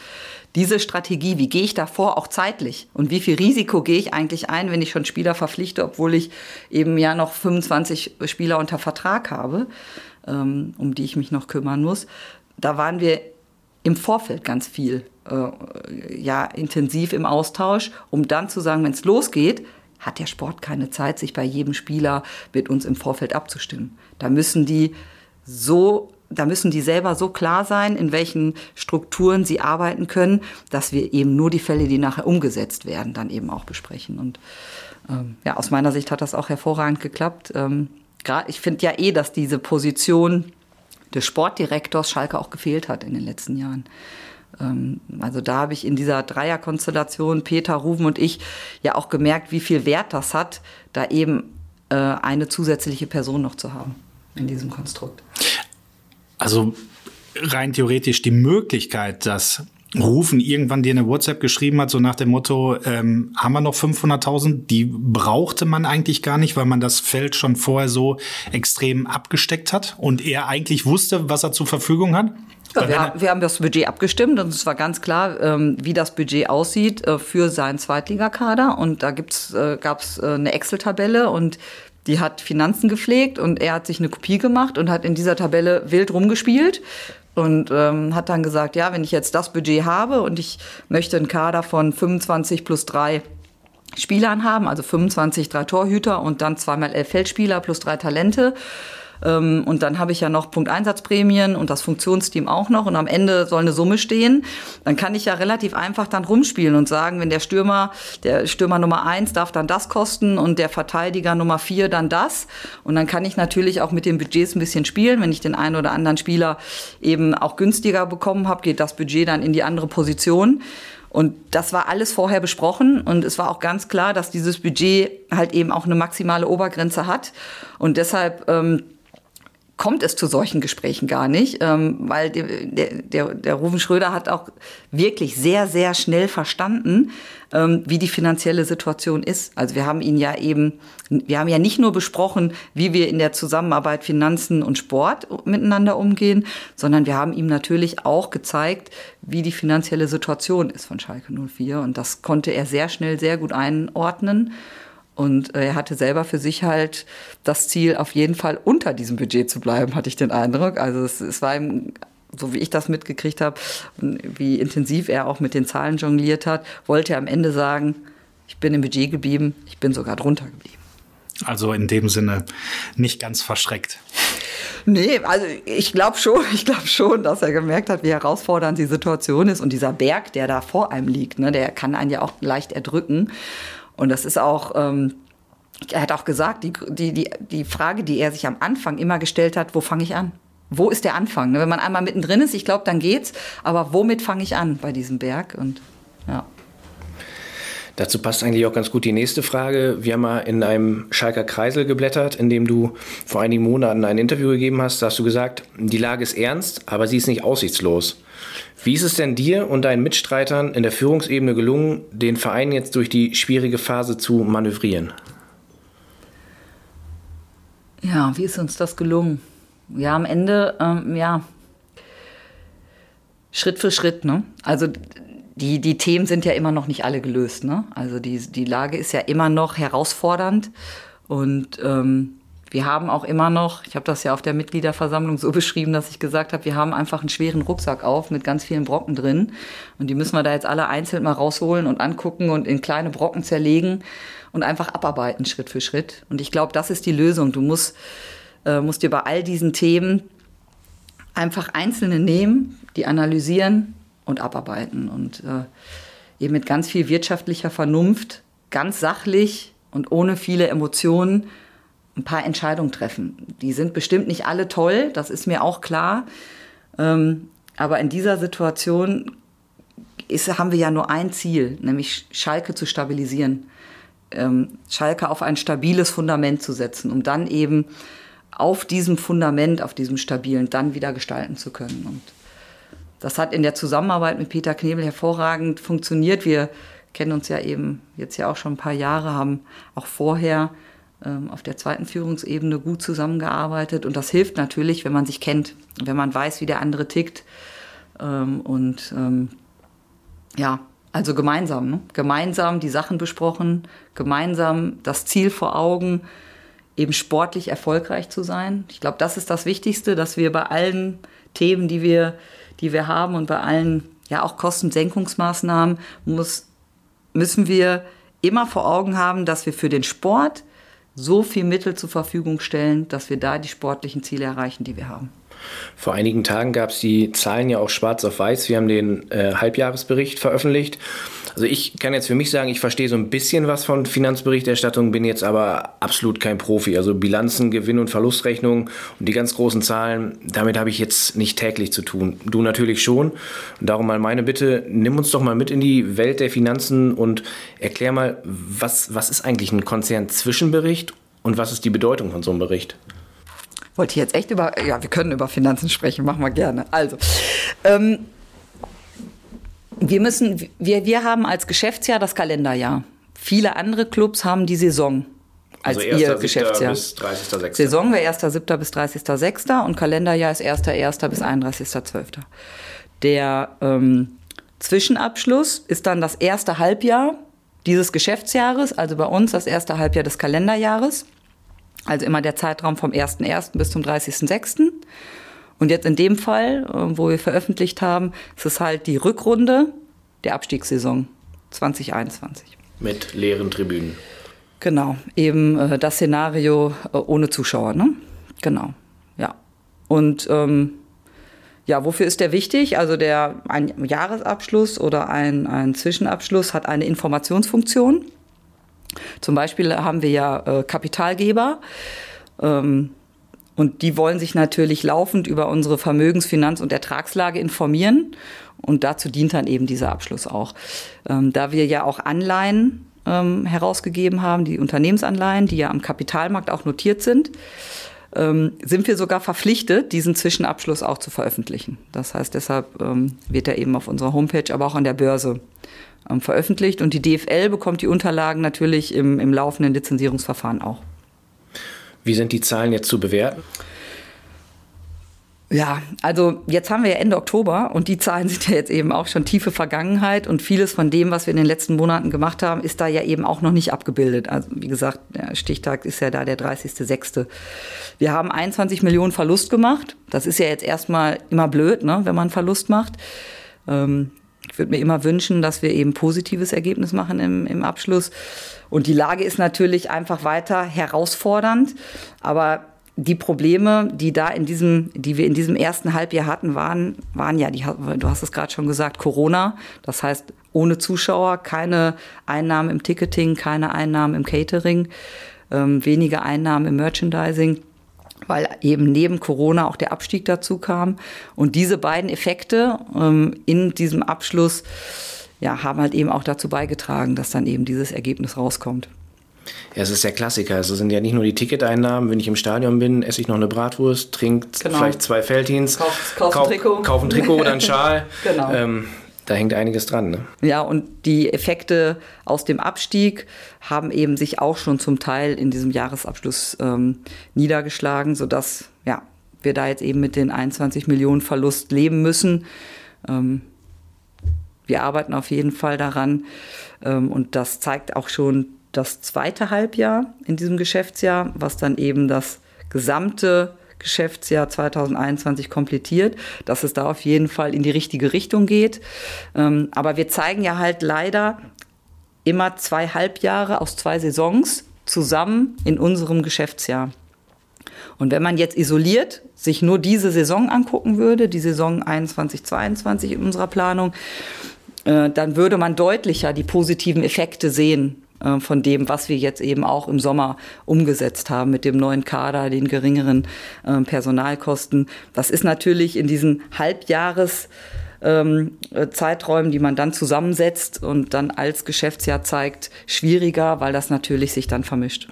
diese Strategie, wie gehe ich davor auch zeitlich und wie viel Risiko gehe ich eigentlich ein, wenn ich schon Spieler verpflichte, obwohl ich eben ja noch 25 Spieler unter Vertrag habe, ähm, um die ich mich noch kümmern muss. Da waren wir im Vorfeld ganz viel äh, ja intensiv im Austausch, um dann zu sagen, wenn es losgeht, hat der Sport keine Zeit, sich bei jedem Spieler mit uns im Vorfeld abzustimmen. Da müssen die so da müssen die selber so klar sein, in welchen Strukturen sie arbeiten können, dass wir eben nur die Fälle, die nachher umgesetzt werden, dann eben auch besprechen. Und ähm, ja, aus meiner Sicht hat das auch hervorragend geklappt. Ähm, grad, ich finde ja eh, dass diese Position des Sportdirektors Schalke auch gefehlt hat in den letzten Jahren. Ähm, also da habe ich in dieser Dreierkonstellation, Peter, Ruven und ich, ja auch gemerkt, wie viel Wert das hat, da eben äh, eine zusätzliche Person noch zu haben in diesem Konstrukt. Also rein theoretisch die Möglichkeit, dass Rufen irgendwann dir eine WhatsApp geschrieben hat, so nach dem Motto, ähm, haben wir noch 500.000? Die brauchte man eigentlich gar nicht, weil man das Feld schon vorher so extrem abgesteckt hat und er eigentlich wusste, was er zur Verfügung hat? Ja, wir, wir, haben das Budget abgestimmt und es war ganz klar, ähm, wie das Budget aussieht äh, für seinen Zweitligakader. Und da gibt's, äh, gab es äh, eine Excel-Tabelle und die hat Finanzen gepflegt und er hat sich eine Kopie gemacht und hat in dieser Tabelle wild rumgespielt und ähm, hat dann gesagt, ja, wenn ich jetzt das Budget habe und ich möchte einen Kader von 25 plus drei Spielern haben, also 25 drei Torhüter und dann zweimal elf Feldspieler plus drei Talente, und dann habe ich ja noch Punkteinsatzprämien und das Funktionsteam auch noch. Und am Ende soll eine Summe stehen. Dann kann ich ja relativ einfach dann rumspielen und sagen, wenn der Stürmer, der Stürmer Nummer eins darf dann das kosten und der Verteidiger Nummer vier dann das. Und dann kann ich natürlich auch mit den Budgets ein bisschen spielen. Wenn ich den einen oder anderen Spieler eben auch günstiger bekommen habe, geht das Budget dann in die andere Position. Und das war alles vorher besprochen und es war auch ganz klar, dass dieses Budget halt eben auch eine maximale Obergrenze hat. Und deshalb ähm, kommt es zu solchen Gesprächen gar nicht, ähm, weil der, der, der Rufen Schröder hat auch wirklich sehr, sehr schnell verstanden, ähm, wie die finanzielle Situation ist. Also wir haben ihn ja eben, wir haben ja nicht nur besprochen, wie wir in der Zusammenarbeit Finanzen und Sport miteinander umgehen, sondern wir haben ihm natürlich auch gezeigt, wie die finanzielle Situation ist von Schalke 04. Und das konnte er sehr schnell sehr gut einordnen. Und äh, er hatte selber für sich halt das Ziel, auf jeden Fall unter diesem Budget zu bleiben, hatte ich den Eindruck. Also es, es war ihm, so wie ich das mitgekriegt habe, wie intensiv er auch mit den Zahlen jongliert hat, wollte er am Ende sagen, ich bin im Budget geblieben, ich bin sogar drunter geblieben. Also in dem Sinne nicht ganz verschreckt. Nee, also ich glaube schon, ich glaube schon, dass er gemerkt hat, wie herausfordernd die Situation ist und dieser Berg, der da vor einem liegt, ne, der kann einen ja auch leicht erdrücken. Und das ist auch, ähm, er hat auch gesagt, die, die, die, die Frage, die er sich am Anfang immer gestellt hat, wo fange ich an? Wo ist der Anfang? Ne, wenn man einmal mittendrin ist, ich glaube, dann geht's. Aber womit fange ich an bei diesem Berg? Und ja. Dazu passt eigentlich auch ganz gut die nächste Frage. Wir haben mal in einem Schalker Kreisel geblättert, in dem du vor einigen Monaten ein Interview gegeben hast. Da hast du gesagt, die Lage ist ernst, aber sie ist nicht aussichtslos. Wie ist es denn dir und deinen Mitstreitern in der Führungsebene gelungen, den Verein jetzt durch die schwierige Phase zu manövrieren? Ja, wie ist uns das gelungen? Ja, am Ende, ähm, ja, Schritt für Schritt, ne? Also die, die Themen sind ja immer noch nicht alle gelöst, ne? Also die, die Lage ist ja immer noch herausfordernd und ähm, wir haben auch immer noch, ich habe das ja auf der Mitgliederversammlung so beschrieben, dass ich gesagt habe, wir haben einfach einen schweren Rucksack auf mit ganz vielen Brocken drin. Und die müssen wir da jetzt alle einzeln mal rausholen und angucken und in kleine Brocken zerlegen und einfach abarbeiten Schritt für Schritt. Und ich glaube, das ist die Lösung. Du musst, äh, musst dir bei all diesen Themen einfach einzelne nehmen, die analysieren und abarbeiten. Und äh, eben mit ganz viel wirtschaftlicher Vernunft, ganz sachlich und ohne viele Emotionen ein paar Entscheidungen treffen. Die sind bestimmt nicht alle toll, das ist mir auch klar. Ähm, aber in dieser Situation ist, haben wir ja nur ein Ziel, nämlich Schalke zu stabilisieren. Ähm, Schalke auf ein stabiles Fundament zu setzen, um dann eben auf diesem Fundament, auf diesem stabilen, dann wieder gestalten zu können. Und das hat in der Zusammenarbeit mit Peter Knebel hervorragend funktioniert. Wir kennen uns ja eben jetzt ja auch schon ein paar Jahre, haben auch vorher auf der zweiten Führungsebene gut zusammengearbeitet. Und das hilft natürlich, wenn man sich kennt, wenn man weiß, wie der andere tickt. Ähm, und ähm, ja, also gemeinsam, ne? gemeinsam die Sachen besprochen, gemeinsam das Ziel vor Augen, eben sportlich erfolgreich zu sein. Ich glaube, das ist das Wichtigste, dass wir bei allen Themen, die wir, die wir haben und bei allen ja auch Kostensenkungsmaßnahmen muss, müssen wir immer vor Augen haben, dass wir für den Sport so viel Mittel zur Verfügung stellen, dass wir da die sportlichen Ziele erreichen, die wir haben. Vor einigen Tagen gab es die Zahlen ja auch schwarz auf weiß. Wir haben den äh, Halbjahresbericht veröffentlicht. Also ich kann jetzt für mich sagen, ich verstehe so ein bisschen was von Finanzberichterstattung, bin jetzt aber absolut kein Profi. Also Bilanzen, Gewinn- und Verlustrechnungen und die ganz großen Zahlen, damit habe ich jetzt nicht täglich zu tun. Du natürlich schon. Und darum mal meine Bitte, nimm uns doch mal mit in die Welt der Finanzen und erklär mal, was, was ist eigentlich ein Konzernzwischenbericht und was ist die Bedeutung von so einem Bericht? Wollte ich jetzt echt über, ja, wir können über Finanzen sprechen, machen wir gerne. Also, ähm, wir müssen, wir, wir haben als Geschäftsjahr das Kalenderjahr. Viele andere Clubs haben die Saison als also ihr Geschäftsjahr. Bis 30. Saison wäre 1.7. bis 30.6. und Kalenderjahr ist 1.1. bis 31.12. Der ähm, Zwischenabschluss ist dann das erste Halbjahr dieses Geschäftsjahres, also bei uns das erste Halbjahr des Kalenderjahres. Also immer der Zeitraum vom 1.1. bis zum 30.6. Und jetzt in dem Fall, äh, wo wir veröffentlicht haben, ist es halt die Rückrunde der Abstiegssaison 2021. Mit leeren Tribünen. Genau, eben äh, das Szenario äh, ohne Zuschauer, ne? Genau, ja. Und ähm, ja, wofür ist der wichtig? Also der ein Jahresabschluss oder ein, ein Zwischenabschluss hat eine Informationsfunktion. Zum Beispiel haben wir ja äh, Kapitalgeber. Ähm, und die wollen sich natürlich laufend über unsere Vermögens-, Finanz- und Ertragslage informieren. Und dazu dient dann eben dieser Abschluss auch. Ähm, da wir ja auch Anleihen ähm, herausgegeben haben, die Unternehmensanleihen, die ja am Kapitalmarkt auch notiert sind, ähm, sind wir sogar verpflichtet, diesen Zwischenabschluss auch zu veröffentlichen. Das heißt, deshalb ähm, wird er eben auf unserer Homepage, aber auch an der Börse ähm, veröffentlicht. Und die DFL bekommt die Unterlagen natürlich im, im laufenden Lizenzierungsverfahren auch. Wie sind die Zahlen jetzt zu bewerten? Ja, also jetzt haben wir ja Ende Oktober und die Zahlen sind ja jetzt eben auch schon tiefe Vergangenheit und vieles von dem, was wir in den letzten Monaten gemacht haben, ist da ja eben auch noch nicht abgebildet. Also wie gesagt, der Stichtag ist ja da der 30.06. Wir haben 21 Millionen Verlust gemacht. Das ist ja jetzt erstmal immer blöd, ne, wenn man Verlust macht. Ähm, ich würde mir immer wünschen, dass wir eben positives Ergebnis machen im, im Abschluss. Und die Lage ist natürlich einfach weiter herausfordernd, aber die Probleme, die da in diesem, die wir in diesem ersten Halbjahr hatten, waren, waren ja, die, du hast es gerade schon gesagt, Corona. Das heißt, ohne Zuschauer, keine Einnahmen im Ticketing, keine Einnahmen im Catering, ähm, weniger Einnahmen im Merchandising weil eben neben Corona auch der Abstieg dazu kam. Und diese beiden Effekte ähm, in diesem Abschluss ja, haben halt eben auch dazu beigetragen, dass dann eben dieses Ergebnis rauskommt. Ja, es ist der Klassiker. Also sind ja nicht nur die Ticketeinnahmen. Wenn ich im Stadion bin, esse ich noch eine Bratwurst, trinke genau. vielleicht zwei Feldhins, kauf, kauf, kauf, ein Trikot. kauf ein Trikot oder einen Schal. genau. Ähm, da hängt einiges dran. Ne? Ja, und die Effekte aus dem Abstieg haben eben sich auch schon zum Teil in diesem Jahresabschluss ähm, niedergeschlagen, sodass ja, wir da jetzt eben mit den 21 Millionen Verlust leben müssen. Ähm, wir arbeiten auf jeden Fall daran ähm, und das zeigt auch schon das zweite Halbjahr in diesem Geschäftsjahr, was dann eben das gesamte Geschäftsjahr 2021 komplettiert, dass es da auf jeden Fall in die richtige Richtung geht. Ähm, aber wir zeigen ja halt leider immer zwei Halbjahre aus zwei Saisons zusammen in unserem Geschäftsjahr. Und wenn man jetzt isoliert sich nur diese Saison angucken würde, die Saison 21, 22 in unserer Planung, äh, dann würde man deutlicher die positiven Effekte sehen äh, von dem, was wir jetzt eben auch im Sommer umgesetzt haben mit dem neuen Kader, den geringeren äh, Personalkosten. Das ist natürlich in diesen Halbjahres ähm, äh, Zeiträumen, die man dann zusammensetzt und dann als Geschäftsjahr zeigt, schwieriger, weil das natürlich sich dann vermischt.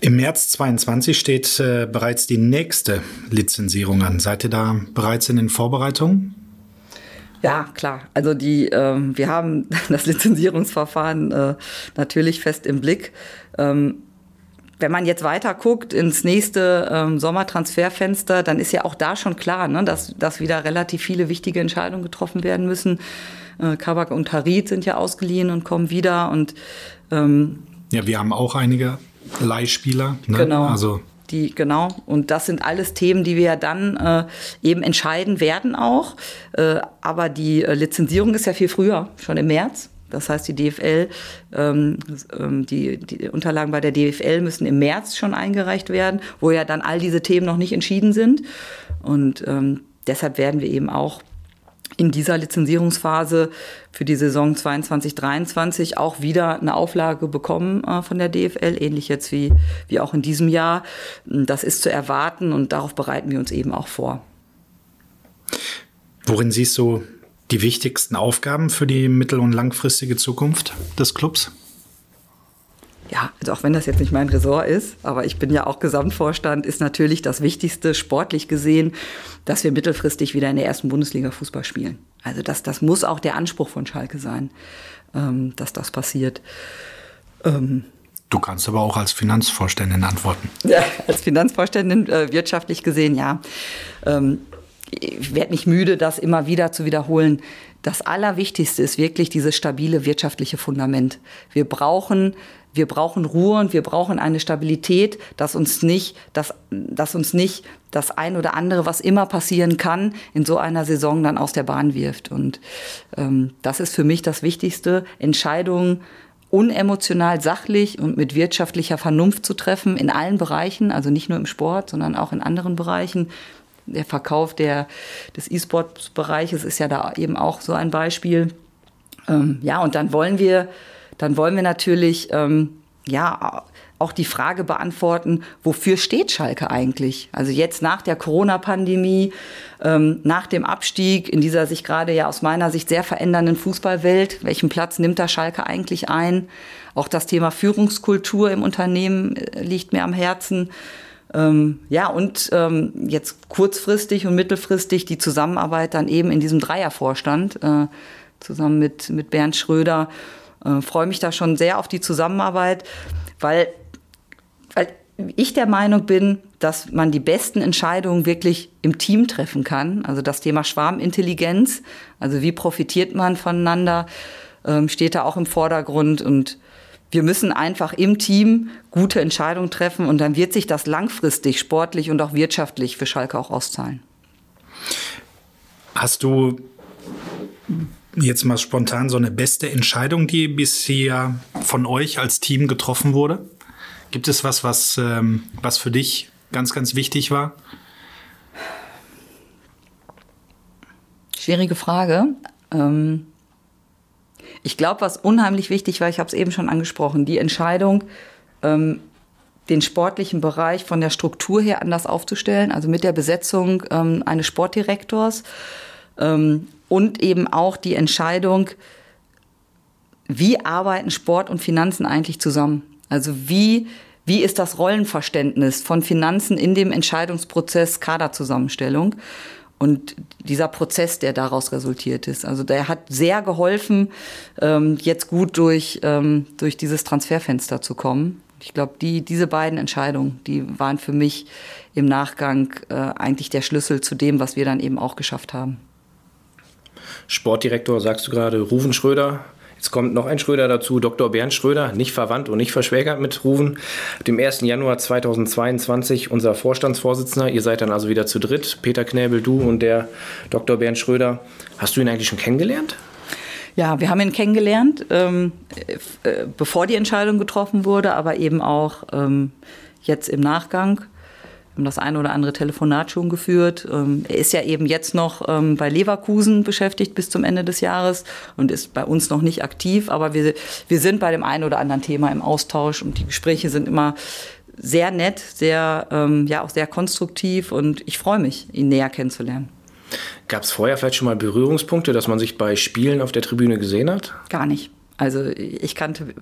Im März 22 steht äh, bereits die nächste Lizenzierung an. Seid ihr da bereits in den Vorbereitungen? Ja, klar. Also die, ähm, wir haben das Lizenzierungsverfahren äh, natürlich fest im Blick. Ähm, wenn man jetzt weiter guckt ins nächste ähm, Sommertransferfenster, dann ist ja auch da schon klar, ne, dass, dass wieder relativ viele wichtige Entscheidungen getroffen werden müssen. Äh, Kabak und Harit sind ja ausgeliehen und kommen wieder und ähm, ja, wir haben auch einige Leihspieler. Ne? Genau. Also die, genau. Und das sind alles Themen, die wir ja dann äh, eben entscheiden werden auch. Äh, aber die äh, Lizenzierung ist ja viel früher, schon im März. Das heißt, die DFL, ähm, ähm, die, die Unterlagen bei der DFL müssen im März schon eingereicht werden, wo ja dann all diese Themen noch nicht entschieden sind. Und ähm, deshalb werden wir eben auch in dieser Lizenzierungsphase für die Saison 22-23 auch wieder eine Auflage bekommen äh, von der DFL, ähnlich jetzt wie, wie auch in diesem Jahr. Das ist zu erwarten und darauf bereiten wir uns eben auch vor. Worin siehst du die wichtigsten Aufgaben für die mittel- und langfristige Zukunft des Clubs? Ja, also auch wenn das jetzt nicht mein Ressort ist, aber ich bin ja auch Gesamtvorstand, ist natürlich das Wichtigste sportlich gesehen, dass wir mittelfristig wieder in der ersten Bundesliga Fußball spielen. Also das, das muss auch der Anspruch von Schalke sein, ähm, dass das passiert. Ähm, du kannst aber auch als Finanzvorständin antworten. Ja, als Finanzvorständin äh, wirtschaftlich gesehen, ja. Ähm, ich werde nicht müde, das immer wieder zu wiederholen. Das Allerwichtigste ist wirklich dieses stabile wirtschaftliche Fundament. Wir brauchen wir brauchen Ruhe und wir brauchen eine Stabilität, dass uns nicht, dass, dass uns nicht das ein oder andere, was immer passieren kann, in so einer Saison dann aus der Bahn wirft. Und ähm, das ist für mich das Wichtigste, Entscheidungen unemotional, sachlich und mit wirtschaftlicher Vernunft zu treffen in allen Bereichen, also nicht nur im Sport, sondern auch in anderen Bereichen. Der Verkauf der, des E-Sport-Bereiches ist ja da eben auch so ein Beispiel. Ähm, ja, und dann wollen wir dann wollen wir natürlich ähm, ja, auch die Frage beantworten, wofür steht Schalke eigentlich? Also jetzt nach der Corona-Pandemie, ähm, nach dem Abstieg in dieser sich gerade ja aus meiner Sicht sehr verändernden Fußballwelt, welchen Platz nimmt da Schalke eigentlich ein? Auch das Thema Führungskultur im Unternehmen äh, liegt mir am Herzen. Ähm, ja, und ähm, jetzt kurzfristig und mittelfristig die Zusammenarbeit dann eben in diesem Dreiervorstand äh, zusammen mit, mit Bernd Schröder. Äh, Freue mich da schon sehr auf die Zusammenarbeit, weil, weil ich der Meinung bin, dass man die besten Entscheidungen wirklich im Team treffen kann. Also das Thema Schwarmintelligenz, also wie profitiert man voneinander, ähm, steht da auch im Vordergrund und wir müssen einfach im Team gute Entscheidungen treffen und dann wird sich das langfristig sportlich und auch wirtschaftlich für Schalke auch auszahlen. Hast du jetzt mal spontan so eine beste Entscheidung, die bisher von euch als Team getroffen wurde? Gibt es was, was, ähm, was für dich ganz, ganz wichtig war? Schwierige Frage. Ähm ich glaube, was unheimlich wichtig war, ich habe es eben schon angesprochen, die Entscheidung, ähm, den sportlichen Bereich von der Struktur her anders aufzustellen, also mit der Besetzung ähm, eines Sportdirektors ähm, und eben auch die Entscheidung, wie arbeiten Sport und Finanzen eigentlich zusammen? Also wie, wie ist das Rollenverständnis von Finanzen in dem Entscheidungsprozess Kaderzusammenstellung? und dieser Prozess, der daraus resultiert ist. Also der hat sehr geholfen, ähm, jetzt gut durch, ähm, durch dieses Transferfenster zu kommen. Ich glaube, die, diese beiden Entscheidungen, die waren für mich im Nachgang äh, eigentlich der Schlüssel zu dem, was wir dann eben auch geschafft haben. Sportdirektor, sagst du gerade, Rufen Schröder, Jetzt kommt noch ein Schröder dazu, Dr. Bernd Schröder, nicht verwandt und nicht verschwägert mit Ruven. Dem 1. Januar 2022 unser Vorstandsvorsitzender. Ihr seid dann also wieder zu dritt. Peter Knäbel, du und der Dr. Bernd Schröder. Hast du ihn eigentlich schon kennengelernt? Ja, wir haben ihn kennengelernt, ähm, äh, bevor die Entscheidung getroffen wurde, aber eben auch ähm, jetzt im Nachgang haben das eine oder andere Telefonat schon geführt. Ähm, er ist ja eben jetzt noch ähm, bei Leverkusen beschäftigt bis zum Ende des Jahres und ist bei uns noch nicht aktiv, aber wir, wir sind bei dem einen oder anderen Thema im Austausch und die Gespräche sind immer sehr nett, sehr, ähm, ja, auch sehr konstruktiv und ich freue mich, ihn näher kennenzulernen. Gab es vorher vielleicht schon mal Berührungspunkte, dass man sich bei Spielen auf der Tribüne gesehen hat? Gar nicht. Also ich kannte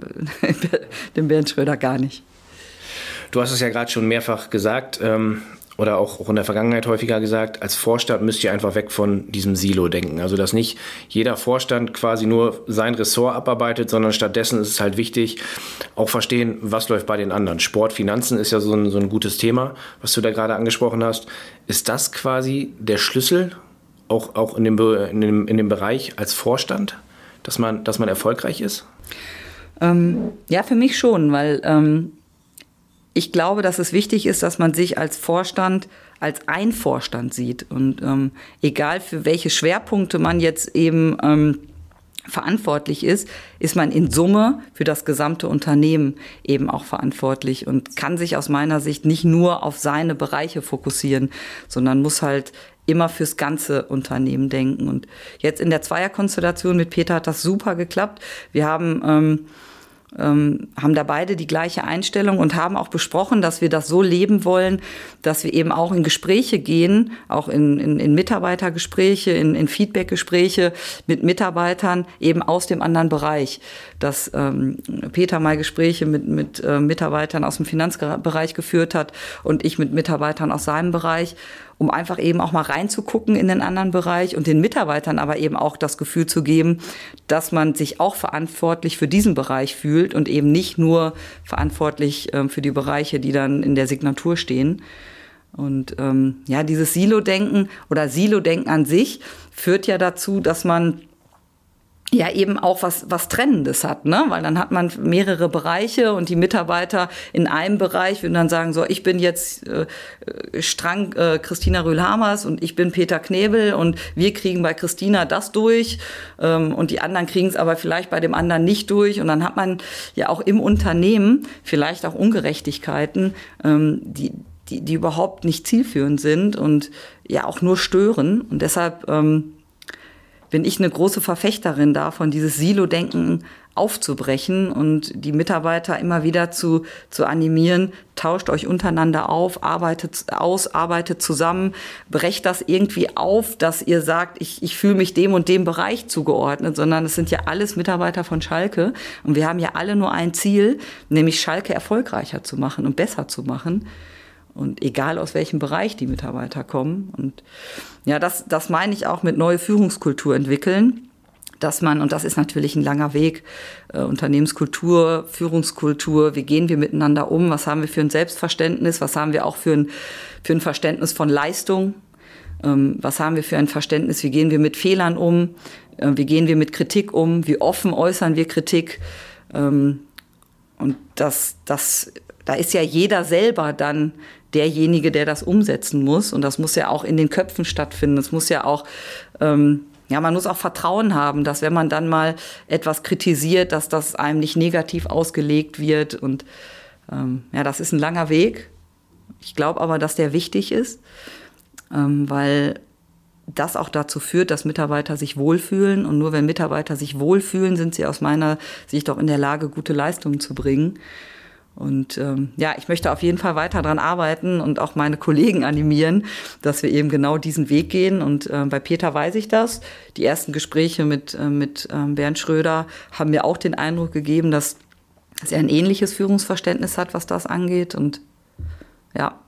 den Bernd Schröder gar nicht. Du hast es ja gerade schon mehrfach gesagt ähm, oder auch, auch in der Vergangenheit häufiger gesagt, als Vorstand müsst ihr einfach weg von diesem Silo denken. Also dass nicht jeder Vorstand quasi nur sein Ressort abarbeitet, sondern stattdessen ist es halt wichtig, auch verstehen, was läuft bei den anderen. Sport, Finanzen ist ja so ein, so ein gutes Thema, was du da gerade angesprochen hast. Ist das quasi der Schlüssel, auch, auch in, dem, in, dem, in dem Bereich als Vorstand, dass man, dass man erfolgreich ist? Ähm, ja, für mich schon, weil ähm, ich glaube, dass es wichtig ist, dass man sich als Vorstand als ein Vorstand sieht. Und ähm, egal für welche Schwerpunkte man jetzt eben ähm, verantwortlich ist, ist man in Summe für das gesamte Unternehmen eben auch verantwortlich und kann sich aus meiner Sicht nicht nur auf seine Bereiche fokussieren, sondern muss halt immer fürs ganze Unternehmen denken. Und jetzt in der Zweierkonstellation mit Peter hat das super geklappt. Wir haben ähm, ähm, haben da beide die gleiche Einstellung und haben auch besprochen, dass wir das so leben wollen, dass wir eben auch in Gespräche gehen, auch in, in, in Mitarbeitergespräche, in, in Feedbackgespräche mit Mitarbeitern eben aus dem anderen Bereich. Dass ähm, Peter mal Gespräche mit, mit äh, Mitarbeitern aus dem Finanzbereich geführt hat und ich mit Mitarbeitern aus seinem Bereich um einfach eben auch mal reinzugucken in den anderen Bereich und den Mitarbeitern aber eben auch das Gefühl zu geben, dass man sich auch verantwortlich für diesen Bereich fühlt und eben nicht nur verantwortlich äh, für die Bereiche, die dann in der Signatur stehen. Und ähm, ja, dieses Silo-Denken oder Silo-Denken an sich führt ja dazu, dass man ja eben auch was, was Trennendes hat, ne? Weil dann hat man mehrere Bereiche und die Mitarbeiter in einem Bereich würden dann sagen, so, ich bin jetzt äh, Strang äh, Christina Rühlhamers und ich bin Peter Knebel und wir kriegen bei Christina das durch ähm, und die anderen kriegen es aber vielleicht bei dem anderen nicht durch. Und dann hat man ja auch im Unternehmen vielleicht auch Ungerechtigkeiten, ähm, die, die, die überhaupt nicht zielführend sind und ja auch nur stören. Und deshalb ähm, bin ich eine große Verfechterin davon, dieses Silo-Denken aufzubrechen und die Mitarbeiter immer wieder zu, zu animieren, tauscht euch untereinander auf, arbeitet aus, arbeitet zusammen, brecht das irgendwie auf, dass ihr sagt, ich, ich fühle mich dem und dem Bereich zugeordnet, sondern es sind ja alles Mitarbeiter von Schalke und wir haben ja alle nur ein Ziel, nämlich Schalke erfolgreicher zu machen und besser zu machen. Und egal aus welchem Bereich die Mitarbeiter kommen. Und ja, das, das meine ich auch mit neue Führungskultur entwickeln dass man, und das ist natürlich ein langer Weg, äh, Unternehmenskultur, Führungskultur, wie gehen wir miteinander um, was haben wir für ein Selbstverständnis, was haben wir auch für ein, für ein Verständnis von Leistung, ähm, was haben wir für ein Verständnis, wie gehen wir mit Fehlern um, äh, wie gehen wir mit Kritik um, wie offen äußern wir Kritik. Ähm, und das, das, da ist ja jeder selber dann derjenige, der das umsetzen muss. Und das muss ja auch in den Köpfen stattfinden. Es muss ja auch ähm, ja, man muss auch Vertrauen haben, dass wenn man dann mal etwas kritisiert, dass das einem nicht negativ ausgelegt wird. Und ähm, ja, das ist ein langer Weg. Ich glaube aber, dass der wichtig ist, ähm, weil das auch dazu führt, dass Mitarbeiter sich wohlfühlen. Und nur wenn Mitarbeiter sich wohlfühlen, sind sie aus meiner Sicht auch in der Lage, gute Leistungen zu bringen. Und ähm, ja, ich möchte auf jeden Fall weiter daran arbeiten und auch meine Kollegen animieren, dass wir eben genau diesen Weg gehen. Und äh, bei Peter weiß ich das. Die ersten Gespräche mit, äh, mit ähm, Bernd Schröder haben mir auch den Eindruck gegeben, dass, dass er ein ähnliches Führungsverständnis hat, was das angeht. Und ja,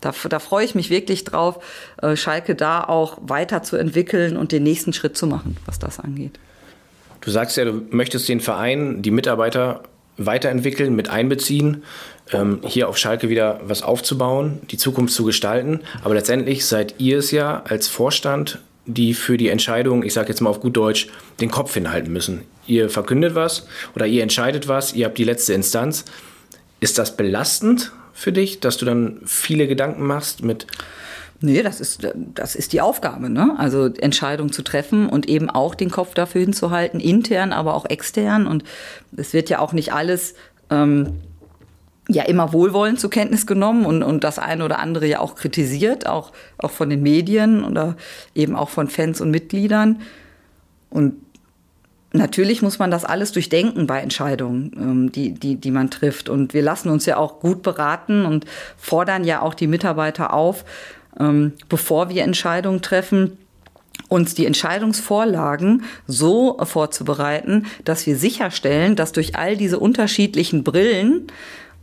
da, da freue ich mich wirklich drauf, äh, Schalke da auch weiterzuentwickeln und den nächsten Schritt zu machen, was das angeht. Du sagst ja, du möchtest den Verein, die Mitarbeiter weiterentwickeln, mit einbeziehen, ähm, hier auf Schalke wieder was aufzubauen, die Zukunft zu gestalten. Aber letztendlich seid ihr es ja als Vorstand, die für die Entscheidung, ich sage jetzt mal auf gut Deutsch, den Kopf hinhalten müssen. Ihr verkündet was oder ihr entscheidet was, ihr habt die letzte Instanz. Ist das belastend für dich, dass du dann viele Gedanken machst mit Nee, das ist, das ist die Aufgabe, ne? Also Entscheidungen zu treffen und eben auch den Kopf dafür hinzuhalten, intern, aber auch extern. Und es wird ja auch nicht alles ähm, ja immer wohlwollend zur Kenntnis genommen und, und das eine oder andere ja auch kritisiert, auch, auch von den Medien oder eben auch von Fans und Mitgliedern. Und Natürlich muss man das alles durchdenken bei Entscheidungen, ähm, die, die, die man trifft. Und wir lassen uns ja auch gut beraten und fordern ja auch die Mitarbeiter auf, ähm, bevor wir Entscheidungen treffen, uns die Entscheidungsvorlagen so vorzubereiten, dass wir sicherstellen, dass durch all diese unterschiedlichen Brillen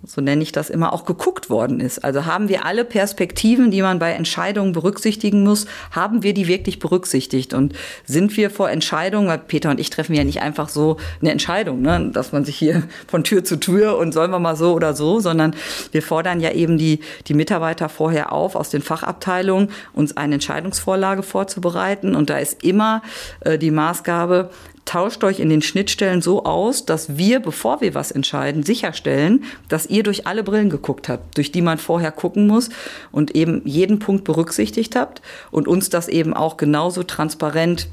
so nenne ich das immer, auch geguckt worden ist. Also haben wir alle Perspektiven, die man bei Entscheidungen berücksichtigen muss, haben wir die wirklich berücksichtigt? Und sind wir vor Entscheidungen, weil Peter und ich treffen ja nicht einfach so eine Entscheidung, ne, dass man sich hier von Tür zu Tür und sollen wir mal so oder so, sondern wir fordern ja eben die, die Mitarbeiter vorher auf, aus den Fachabteilungen uns eine Entscheidungsvorlage vorzubereiten. Und da ist immer äh, die Maßgabe, tauscht euch in den Schnittstellen so aus, dass wir, bevor wir was entscheiden, sicherstellen, dass ihr durch alle Brillen geguckt habt, durch die man vorher gucken muss und eben jeden Punkt berücksichtigt habt und uns das eben auch genauso transparent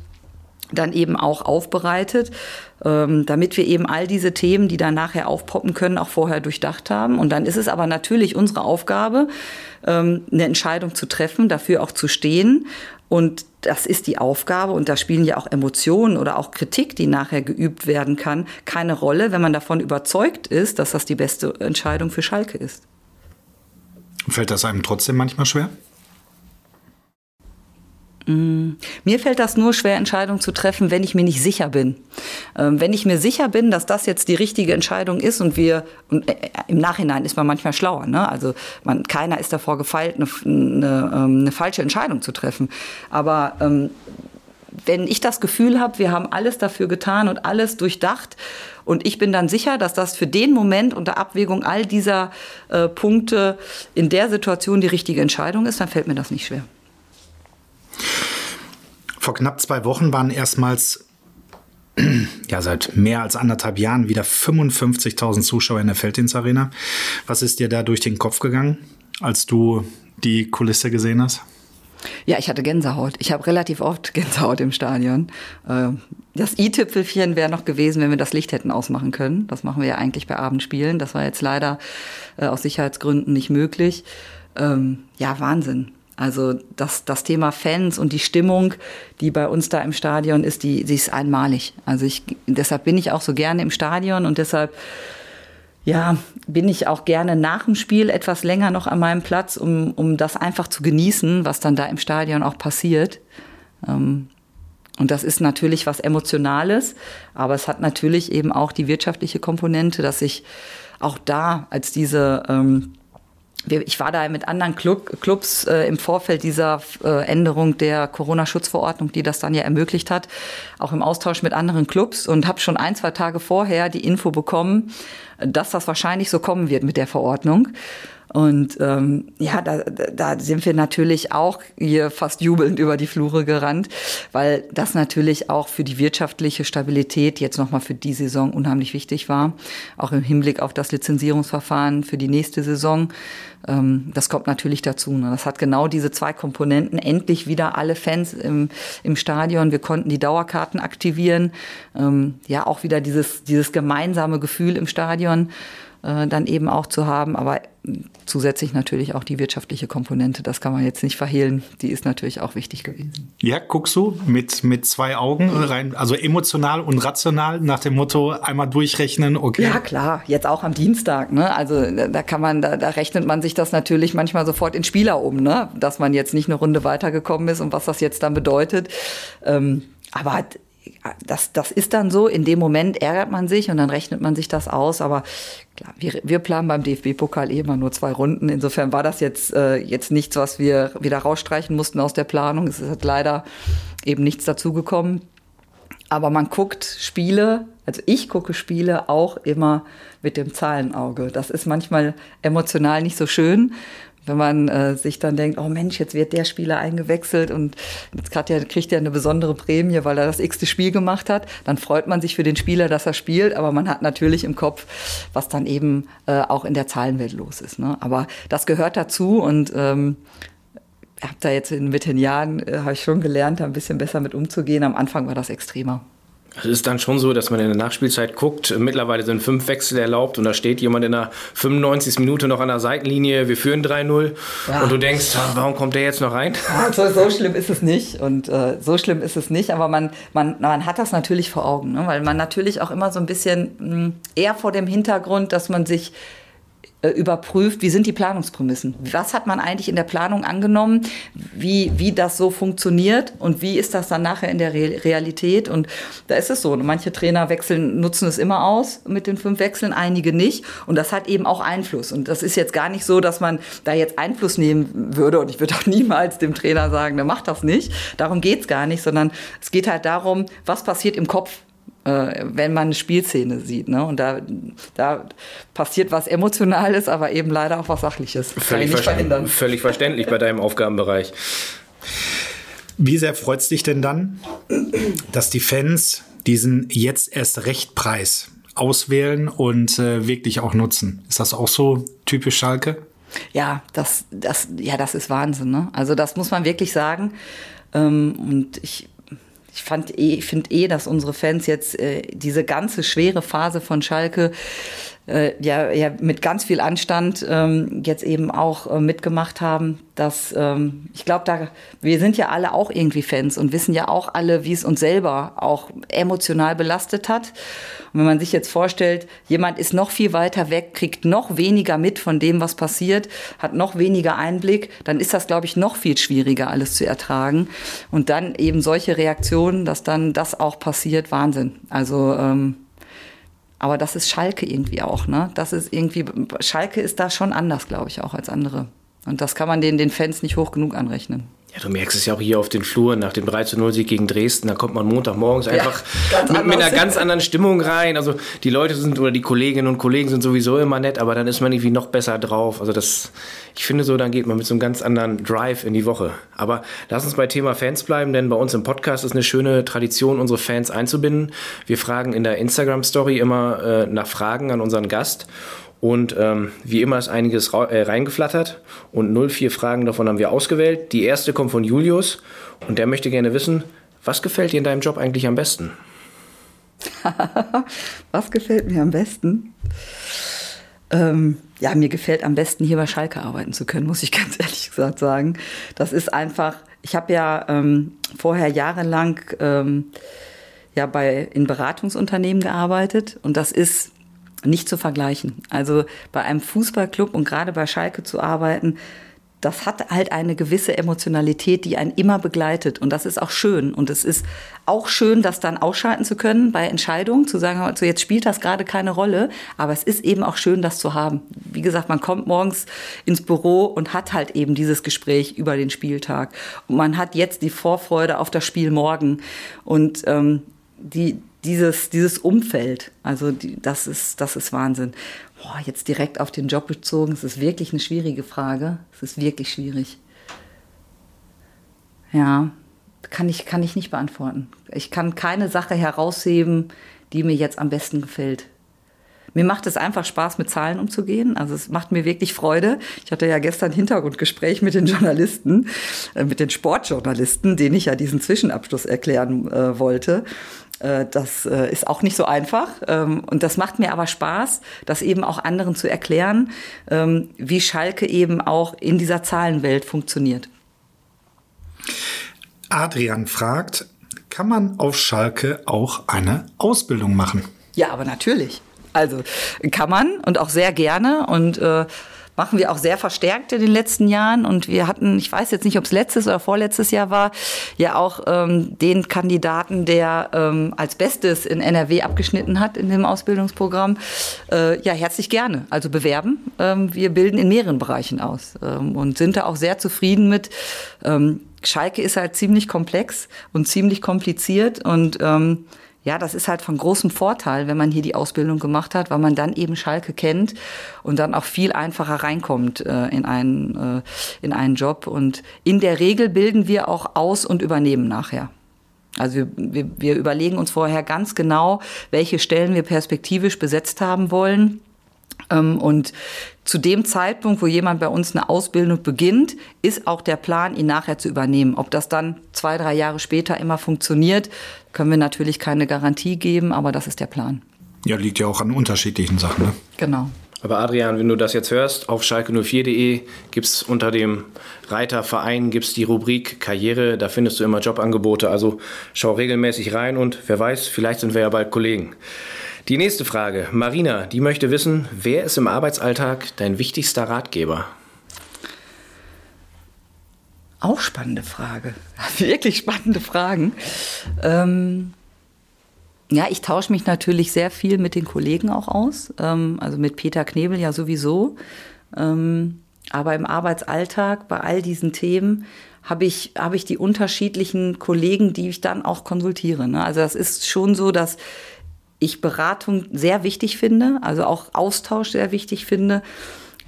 dann eben auch aufbereitet, ähm, damit wir eben all diese Themen, die dann nachher aufpoppen können, auch vorher durchdacht haben. Und dann ist es aber natürlich unsere Aufgabe, ähm, eine Entscheidung zu treffen, dafür auch zu stehen und das ist die Aufgabe und da spielen ja auch Emotionen oder auch Kritik, die nachher geübt werden kann, keine Rolle, wenn man davon überzeugt ist, dass das die beste Entscheidung für Schalke ist. Fällt das einem trotzdem manchmal schwer? Mm, mir fällt das nur schwer, Entscheidungen zu treffen, wenn ich mir nicht sicher bin. Ähm, wenn ich mir sicher bin, dass das jetzt die richtige Entscheidung ist und wir, und äh, im Nachhinein ist man manchmal schlauer, ne? Also man, keiner ist davor gefeilt, eine, eine, ähm, eine falsche Entscheidung zu treffen. Aber ähm, wenn ich das Gefühl habe, wir haben alles dafür getan und alles durchdacht und ich bin dann sicher, dass das für den Moment unter Abwägung all dieser äh, Punkte in der Situation die richtige Entscheidung ist, dann fällt mir das nicht schwer. Vor knapp zwei Wochen waren erstmals ja, seit mehr als anderthalb Jahren wieder 55.000 Zuschauer in der Felddienstarena. Was ist dir da durch den Kopf gegangen, als du die Kulisse gesehen hast? Ja, ich hatte Gänsehaut. Ich habe relativ oft Gänsehaut im Stadion. Ähm, das i-Tüpfelchen wäre noch gewesen, wenn wir das Licht hätten ausmachen können. Das machen wir ja eigentlich bei Abendspielen. Das war jetzt leider äh, aus Sicherheitsgründen nicht möglich. Ähm, ja, Wahnsinn. Also das, das Thema Fans und die Stimmung, die bei uns da im Stadion ist, die, die ist einmalig. Also ich, deshalb bin ich auch so gerne im Stadion und deshalb ja, bin ich auch gerne nach dem Spiel etwas länger noch an meinem Platz, um, um das einfach zu genießen, was dann da im Stadion auch passiert. Ähm, und das ist natürlich was Emotionales, aber es hat natürlich eben auch die wirtschaftliche Komponente, dass ich auch da als diese ähm, ich war da mit anderen Club, Clubs äh, im Vorfeld dieser äh, Änderung der Corona-Schutzverordnung, die das dann ja ermöglicht hat, auch im Austausch mit anderen Clubs und habe schon ein, zwei Tage vorher die Info bekommen, dass das wahrscheinlich so kommen wird mit der Verordnung. Und ähm, ja, da, da sind wir natürlich auch hier fast jubelnd über die Flure gerannt, weil das natürlich auch für die wirtschaftliche Stabilität jetzt nochmal für die Saison unheimlich wichtig war. Auch im Hinblick auf das Lizenzierungsverfahren für die nächste Saison. Ähm, das kommt natürlich dazu. Ne? Das hat genau diese zwei Komponenten. Endlich wieder alle Fans im, im Stadion. Wir konnten die Dauerkarten aktivieren. Ähm, ja, auch wieder dieses, dieses gemeinsame Gefühl im Stadion äh, dann eben auch zu haben. Aber zusätzlich natürlich auch die wirtschaftliche Komponente, das kann man jetzt nicht verhehlen, die ist natürlich auch wichtig gewesen. Ja, guckst du mit, mit zwei Augen rein, also emotional und rational nach dem Motto einmal durchrechnen, okay. Ja, klar, jetzt auch am Dienstag, ne? Also da kann man, da, da rechnet man sich das natürlich manchmal sofort in Spieler um, ne? Dass man jetzt nicht eine Runde weitergekommen ist und was das jetzt dann bedeutet. Ähm, aber das, das ist dann so, in dem Moment ärgert man sich und dann rechnet man sich das aus, aber klar, wir, wir planen beim DFB-Pokal eh immer nur zwei Runden. Insofern war das jetzt, äh, jetzt nichts, was wir wieder rausstreichen mussten aus der Planung. Es ist leider eben nichts dazugekommen. Aber man guckt Spiele, also ich gucke Spiele auch immer mit dem Zahlenauge. Das ist manchmal emotional nicht so schön wenn man äh, sich dann denkt, oh Mensch, jetzt wird der Spieler eingewechselt und jetzt hat er, kriegt er eine besondere Prämie, weil er das x-te Spiel gemacht hat, dann freut man sich für den Spieler, dass er spielt, aber man hat natürlich im Kopf, was dann eben äh, auch in der Zahlenwelt los ist. Ne? Aber das gehört dazu und ähm, habe da jetzt in, mit den Jahren, äh, habe ich schon gelernt, da ein bisschen besser mit umzugehen. Am Anfang war das extremer. Es ist dann schon so, dass man in der Nachspielzeit guckt. Mittlerweile sind fünf Wechsel erlaubt und da steht jemand in der 95. Minute noch an der Seitenlinie. Wir führen 3-0 ja. und du denkst, warum kommt der jetzt noch rein? So, so schlimm ist es nicht und äh, so schlimm ist es nicht, aber man, man, man hat das natürlich vor Augen, ne? weil man natürlich auch immer so ein bisschen mh, hm, eher vor dem Hintergrund, dass man sich überprüft, wie sind die Planungsprämissen? Was hat man eigentlich in der Planung angenommen? Wie, wie das so funktioniert und wie ist das dann nachher in der Re Realität? Und da ist es so, manche Trainer wechseln, nutzen es immer aus mit den fünf Wechseln, einige nicht. Und das hat eben auch Einfluss. Und das ist jetzt gar nicht so, dass man da jetzt Einfluss nehmen würde. Und ich würde auch niemals dem Trainer sagen, der macht das nicht. Darum geht's gar nicht, sondern es geht halt darum, was passiert im Kopf äh, wenn man eine Spielszene sieht. Ne? Und da, da passiert was Emotionales, aber eben leider auch was Sachliches. Völlig, verständlich, völlig verständlich bei deinem Aufgabenbereich. Wie sehr freut es dich denn dann, dass die Fans diesen jetzt erst Rechtpreis auswählen und äh, wirklich auch nutzen? Ist das auch so typisch Schalke? Ja, das, das, ja, das ist Wahnsinn. Ne? Also das muss man wirklich sagen. Ähm, und ich ich fand eh, finde eh, dass unsere Fans jetzt äh, diese ganze schwere Phase von Schalke äh, ja, ja mit ganz viel Anstand ähm, jetzt eben auch äh, mitgemacht haben. Dass ähm, ich glaube, da wir sind ja alle auch irgendwie Fans und wissen ja auch alle, wie es uns selber auch emotional belastet hat. Und wenn man sich jetzt vorstellt, jemand ist noch viel weiter weg, kriegt noch weniger mit von dem, was passiert, hat noch weniger Einblick, dann ist das, glaube ich, noch viel schwieriger, alles zu ertragen. Und dann eben solche Reaktionen, dass dann das auch passiert, Wahnsinn. Also ähm, aber das ist Schalke irgendwie auch, ne? Das ist irgendwie, Schalke ist da schon anders, glaube ich, auch als andere. Und das kann man den, den Fans nicht hoch genug anrechnen. Ja, du merkst es ja auch hier auf den Fluren nach dem 3 0 Sieg gegen Dresden. Da kommt man Montagmorgens einfach ja, mit, mit, einer ganz anderen Stimmung rein. Also die Leute sind oder die Kolleginnen und Kollegen sind sowieso immer nett, aber dann ist man irgendwie noch besser drauf. Also das, ich finde so, dann geht man mit so einem ganz anderen Drive in die Woche. Aber lass uns bei Thema Fans bleiben, denn bei uns im Podcast ist eine schöne Tradition, unsere Fans einzubinden. Wir fragen in der Instagram-Story immer äh, nach Fragen an unseren Gast. Und ähm, wie immer ist einiges äh, reingeflattert und 04 Fragen davon haben wir ausgewählt. Die erste kommt von Julius und der möchte gerne wissen, was gefällt dir in deinem Job eigentlich am besten? was gefällt mir am besten? Ähm, ja, mir gefällt am besten hier bei Schalke arbeiten zu können, muss ich ganz ehrlich gesagt sagen. Das ist einfach, ich habe ja ähm, vorher jahrelang ähm, ja bei in Beratungsunternehmen gearbeitet und das ist nicht zu vergleichen. Also bei einem Fußballclub und gerade bei Schalke zu arbeiten, das hat halt eine gewisse Emotionalität, die einen immer begleitet. Und das ist auch schön. Und es ist auch schön, das dann ausschalten zu können bei Entscheidungen, zu sagen, also jetzt spielt das gerade keine Rolle. Aber es ist eben auch schön, das zu haben. Wie gesagt, man kommt morgens ins Büro und hat halt eben dieses Gespräch über den Spieltag. Und man hat jetzt die Vorfreude auf das Spiel morgen. Und ähm, die, dieses, dieses Umfeld, also die, das, ist, das ist Wahnsinn. Boah, jetzt direkt auf den Job bezogen, es ist wirklich eine schwierige Frage. Es ist wirklich schwierig. Ja, kann ich, kann ich nicht beantworten. Ich kann keine Sache herausheben, die mir jetzt am besten gefällt. Mir macht es einfach Spaß, mit Zahlen umzugehen. Also es macht mir wirklich Freude. Ich hatte ja gestern ein Hintergrundgespräch mit den Journalisten, äh, mit den Sportjournalisten, denen ich ja diesen Zwischenabschluss erklären äh, wollte. Äh, das äh, ist auch nicht so einfach. Ähm, und das macht mir aber Spaß, das eben auch anderen zu erklären, ähm, wie Schalke eben auch in dieser Zahlenwelt funktioniert. Adrian fragt, kann man auf Schalke auch eine Ausbildung machen? Ja, aber natürlich. Also kann man und auch sehr gerne. Und äh, machen wir auch sehr verstärkt in den letzten Jahren. Und wir hatten, ich weiß jetzt nicht, ob es letztes oder vorletztes Jahr war, ja auch ähm, den Kandidaten, der ähm, als Bestes in NRW abgeschnitten hat in dem Ausbildungsprogramm. Äh, ja, herzlich gerne. Also bewerben. Ähm, wir bilden in mehreren Bereichen aus ähm, und sind da auch sehr zufrieden mit. Ähm, Schalke ist halt ziemlich komplex und ziemlich kompliziert und ähm, ja, das ist halt von großem Vorteil, wenn man hier die Ausbildung gemacht hat, weil man dann eben Schalke kennt und dann auch viel einfacher reinkommt äh, in, einen, äh, in einen Job. Und in der Regel bilden wir auch aus und übernehmen nachher. Also wir, wir, wir überlegen uns vorher ganz genau, welche Stellen wir perspektivisch besetzt haben wollen ähm, und zu dem Zeitpunkt, wo jemand bei uns eine Ausbildung beginnt, ist auch der Plan, ihn nachher zu übernehmen. Ob das dann zwei, drei Jahre später immer funktioniert, können wir natürlich keine Garantie geben, aber das ist der Plan. Ja, liegt ja auch an unterschiedlichen Sachen. Ne? Genau. Aber Adrian, wenn du das jetzt hörst, auf schalke04.de gibt es unter dem Reiter Verein gibt's die Rubrik Karriere, da findest du immer Jobangebote. Also schau regelmäßig rein und wer weiß, vielleicht sind wir ja bald Kollegen. Die nächste Frage. Marina, die möchte wissen, wer ist im Arbeitsalltag dein wichtigster Ratgeber? Auch spannende Frage. Wirklich spannende Fragen. Ähm, ja, ich tausche mich natürlich sehr viel mit den Kollegen auch aus. Ähm, also mit Peter Knebel ja sowieso. Ähm, aber im Arbeitsalltag bei all diesen Themen habe ich, habe ich die unterschiedlichen Kollegen, die ich dann auch konsultiere. Ne? Also das ist schon so, dass ich Beratung sehr wichtig finde, also auch Austausch sehr wichtig finde.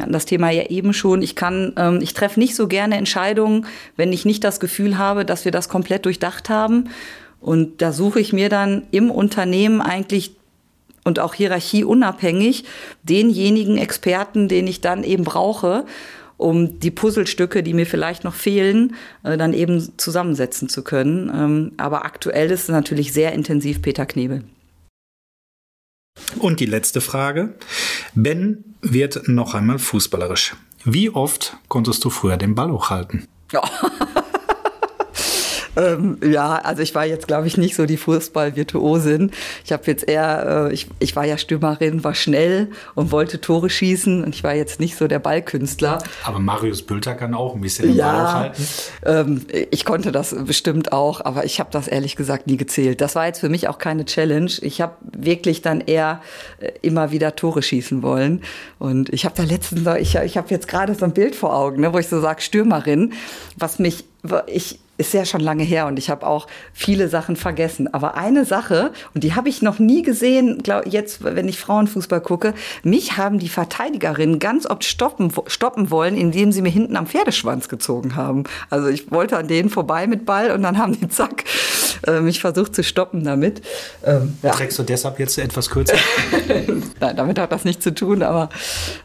Wir hatten das Thema ja eben schon. Ich kann, ähm, ich treffe nicht so gerne Entscheidungen, wenn ich nicht das Gefühl habe, dass wir das komplett durchdacht haben. Und da suche ich mir dann im Unternehmen eigentlich und auch hierarchieunabhängig denjenigen Experten, den ich dann eben brauche, um die Puzzlestücke, die mir vielleicht noch fehlen, äh, dann eben zusammensetzen zu können. Ähm, aber aktuell ist es natürlich sehr intensiv Peter Knebel. Und die letzte Frage. Ben wird noch einmal fußballerisch. Wie oft konntest du früher den Ball hochhalten? Ja. Ähm, ja, also ich war jetzt, glaube ich, nicht so die Fußball-Virtuosin. Ich habe jetzt eher, äh, ich, ich war ja Stürmerin, war schnell und wollte Tore schießen und ich war jetzt nicht so der Ballkünstler. Aber Marius Bülter kann auch ein bisschen den ja, Ball hochhalten. Ähm, ich konnte das bestimmt auch, aber ich habe das ehrlich gesagt nie gezählt. Das war jetzt für mich auch keine Challenge. Ich habe wirklich dann eher äh, immer wieder Tore schießen wollen. Und ich habe da letztens, ich, ich habe jetzt gerade so ein Bild vor Augen, ne, wo ich so sage, Stürmerin, was mich, ich, ist ja schon lange her und ich habe auch viele Sachen vergessen. Aber eine Sache, und die habe ich noch nie gesehen, glaub, jetzt, wenn ich Frauenfußball gucke, mich haben die Verteidigerinnen ganz oft stoppen, stoppen wollen, indem sie mir hinten am Pferdeschwanz gezogen haben. Also ich wollte an denen vorbei mit Ball und dann haben die zack äh, mich versucht zu stoppen damit. Ähm, ja. Trägst du deshalb jetzt etwas kürzer? Nein, damit hat das nichts zu tun, aber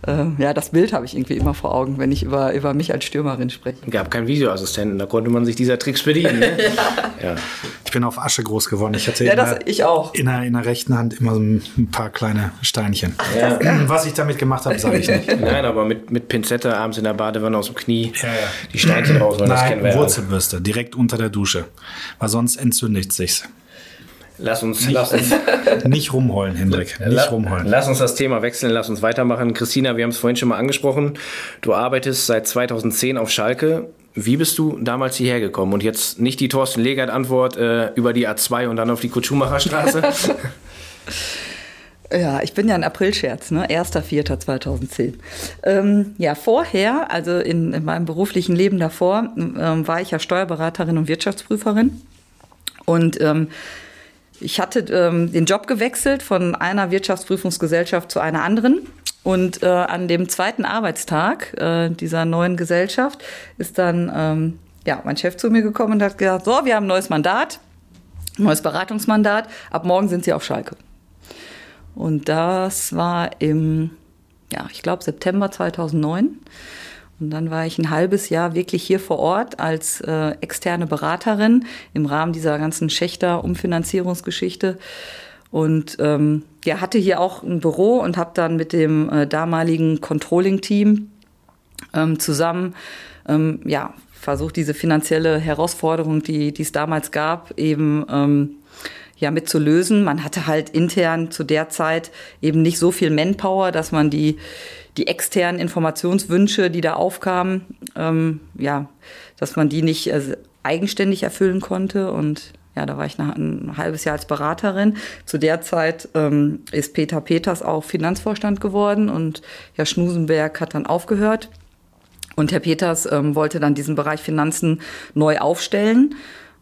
äh, ja, das Bild habe ich irgendwie immer vor Augen, wenn ich über, über mich als Stürmerin spreche. Es gab keinen Videoassistenten, da konnte man sich dieser Tricks bedienen. Ne? ja. Ich bin auf Asche groß geworden. Ich hatte Ja, in, das- der, ich auch. In, der, in der rechten Hand immer so ein paar kleine Steinchen. Was ich damit gemacht habe, sage ich nicht. Nein, aber mit, mit Pinzette abends in der Badewanne aus dem Knie Ja, ja. die Steinchen rausholen, das kennen wir Nein, ja. Wurzelbürste, direkt unter der Dusche. Weil sonst entzündigt sich's. Lass uns, lass uns, Nicht rumheulen, Hendrik. Nicht La- rumheulen. Lass uns das Thema wechseln, lass uns weitermachen. Christina, wir haben es vorhin schon mal angesprochen. Du arbeitest seit 2010 auf Schalke. Wie bist du damals hierher gekommen? Und jetzt nicht die Thorsten Legert-Antwort äh, über die A2 und dann auf die Kutschumacher Straße. Ja, ich bin ja ein Aprilscherz, ne? 1.4.2010. Ähm, ja, vorher, also in, in meinem beruflichen Leben davor, ähm, war ich ja Steuerberaterin und Wirtschaftsprüferin. Und ähm, ich hatte ähm, den Job gewechselt von einer Wirtschaftsprüfungsgesellschaft zu einer anderen. Und äh, an dem zweiten Arbeitstag äh, dieser neuen Gesellschaft ist dann ähm, ja, mein Chef zu mir gekommen und hat gesagt, so, wir haben ein neues Mandat, neues Beratungsmandat, ab morgen sind Sie auf Schalke. Und das war im, ja, ich glaube September 2009. Und dann war ich ein halbes Jahr wirklich hier vor Ort als äh, externe Beraterin im Rahmen dieser ganzen Schächter-Umfinanzierungsgeschichte. Und ähm, ja, hatte hier auch ein Büro und habe dann mit dem äh, damaligen Controlling-Team ähm, zusammen ähm, ja, versucht, diese finanzielle Herausforderung, die es damals gab, eben ähm, ja, mit zu lösen. Man hatte halt intern zu der Zeit eben nicht so viel Manpower, dass man die, die externen Informationswünsche, die da aufkamen, ähm, ja, dass man die nicht äh, eigenständig erfüllen konnte. Und ja, da war ich ein halbes Jahr als Beraterin. Zu der Zeit ähm, ist Peter Peters auch Finanzvorstand geworden und Herr Schnusenberg hat dann aufgehört. Und Herr Peters ähm, wollte dann diesen Bereich Finanzen neu aufstellen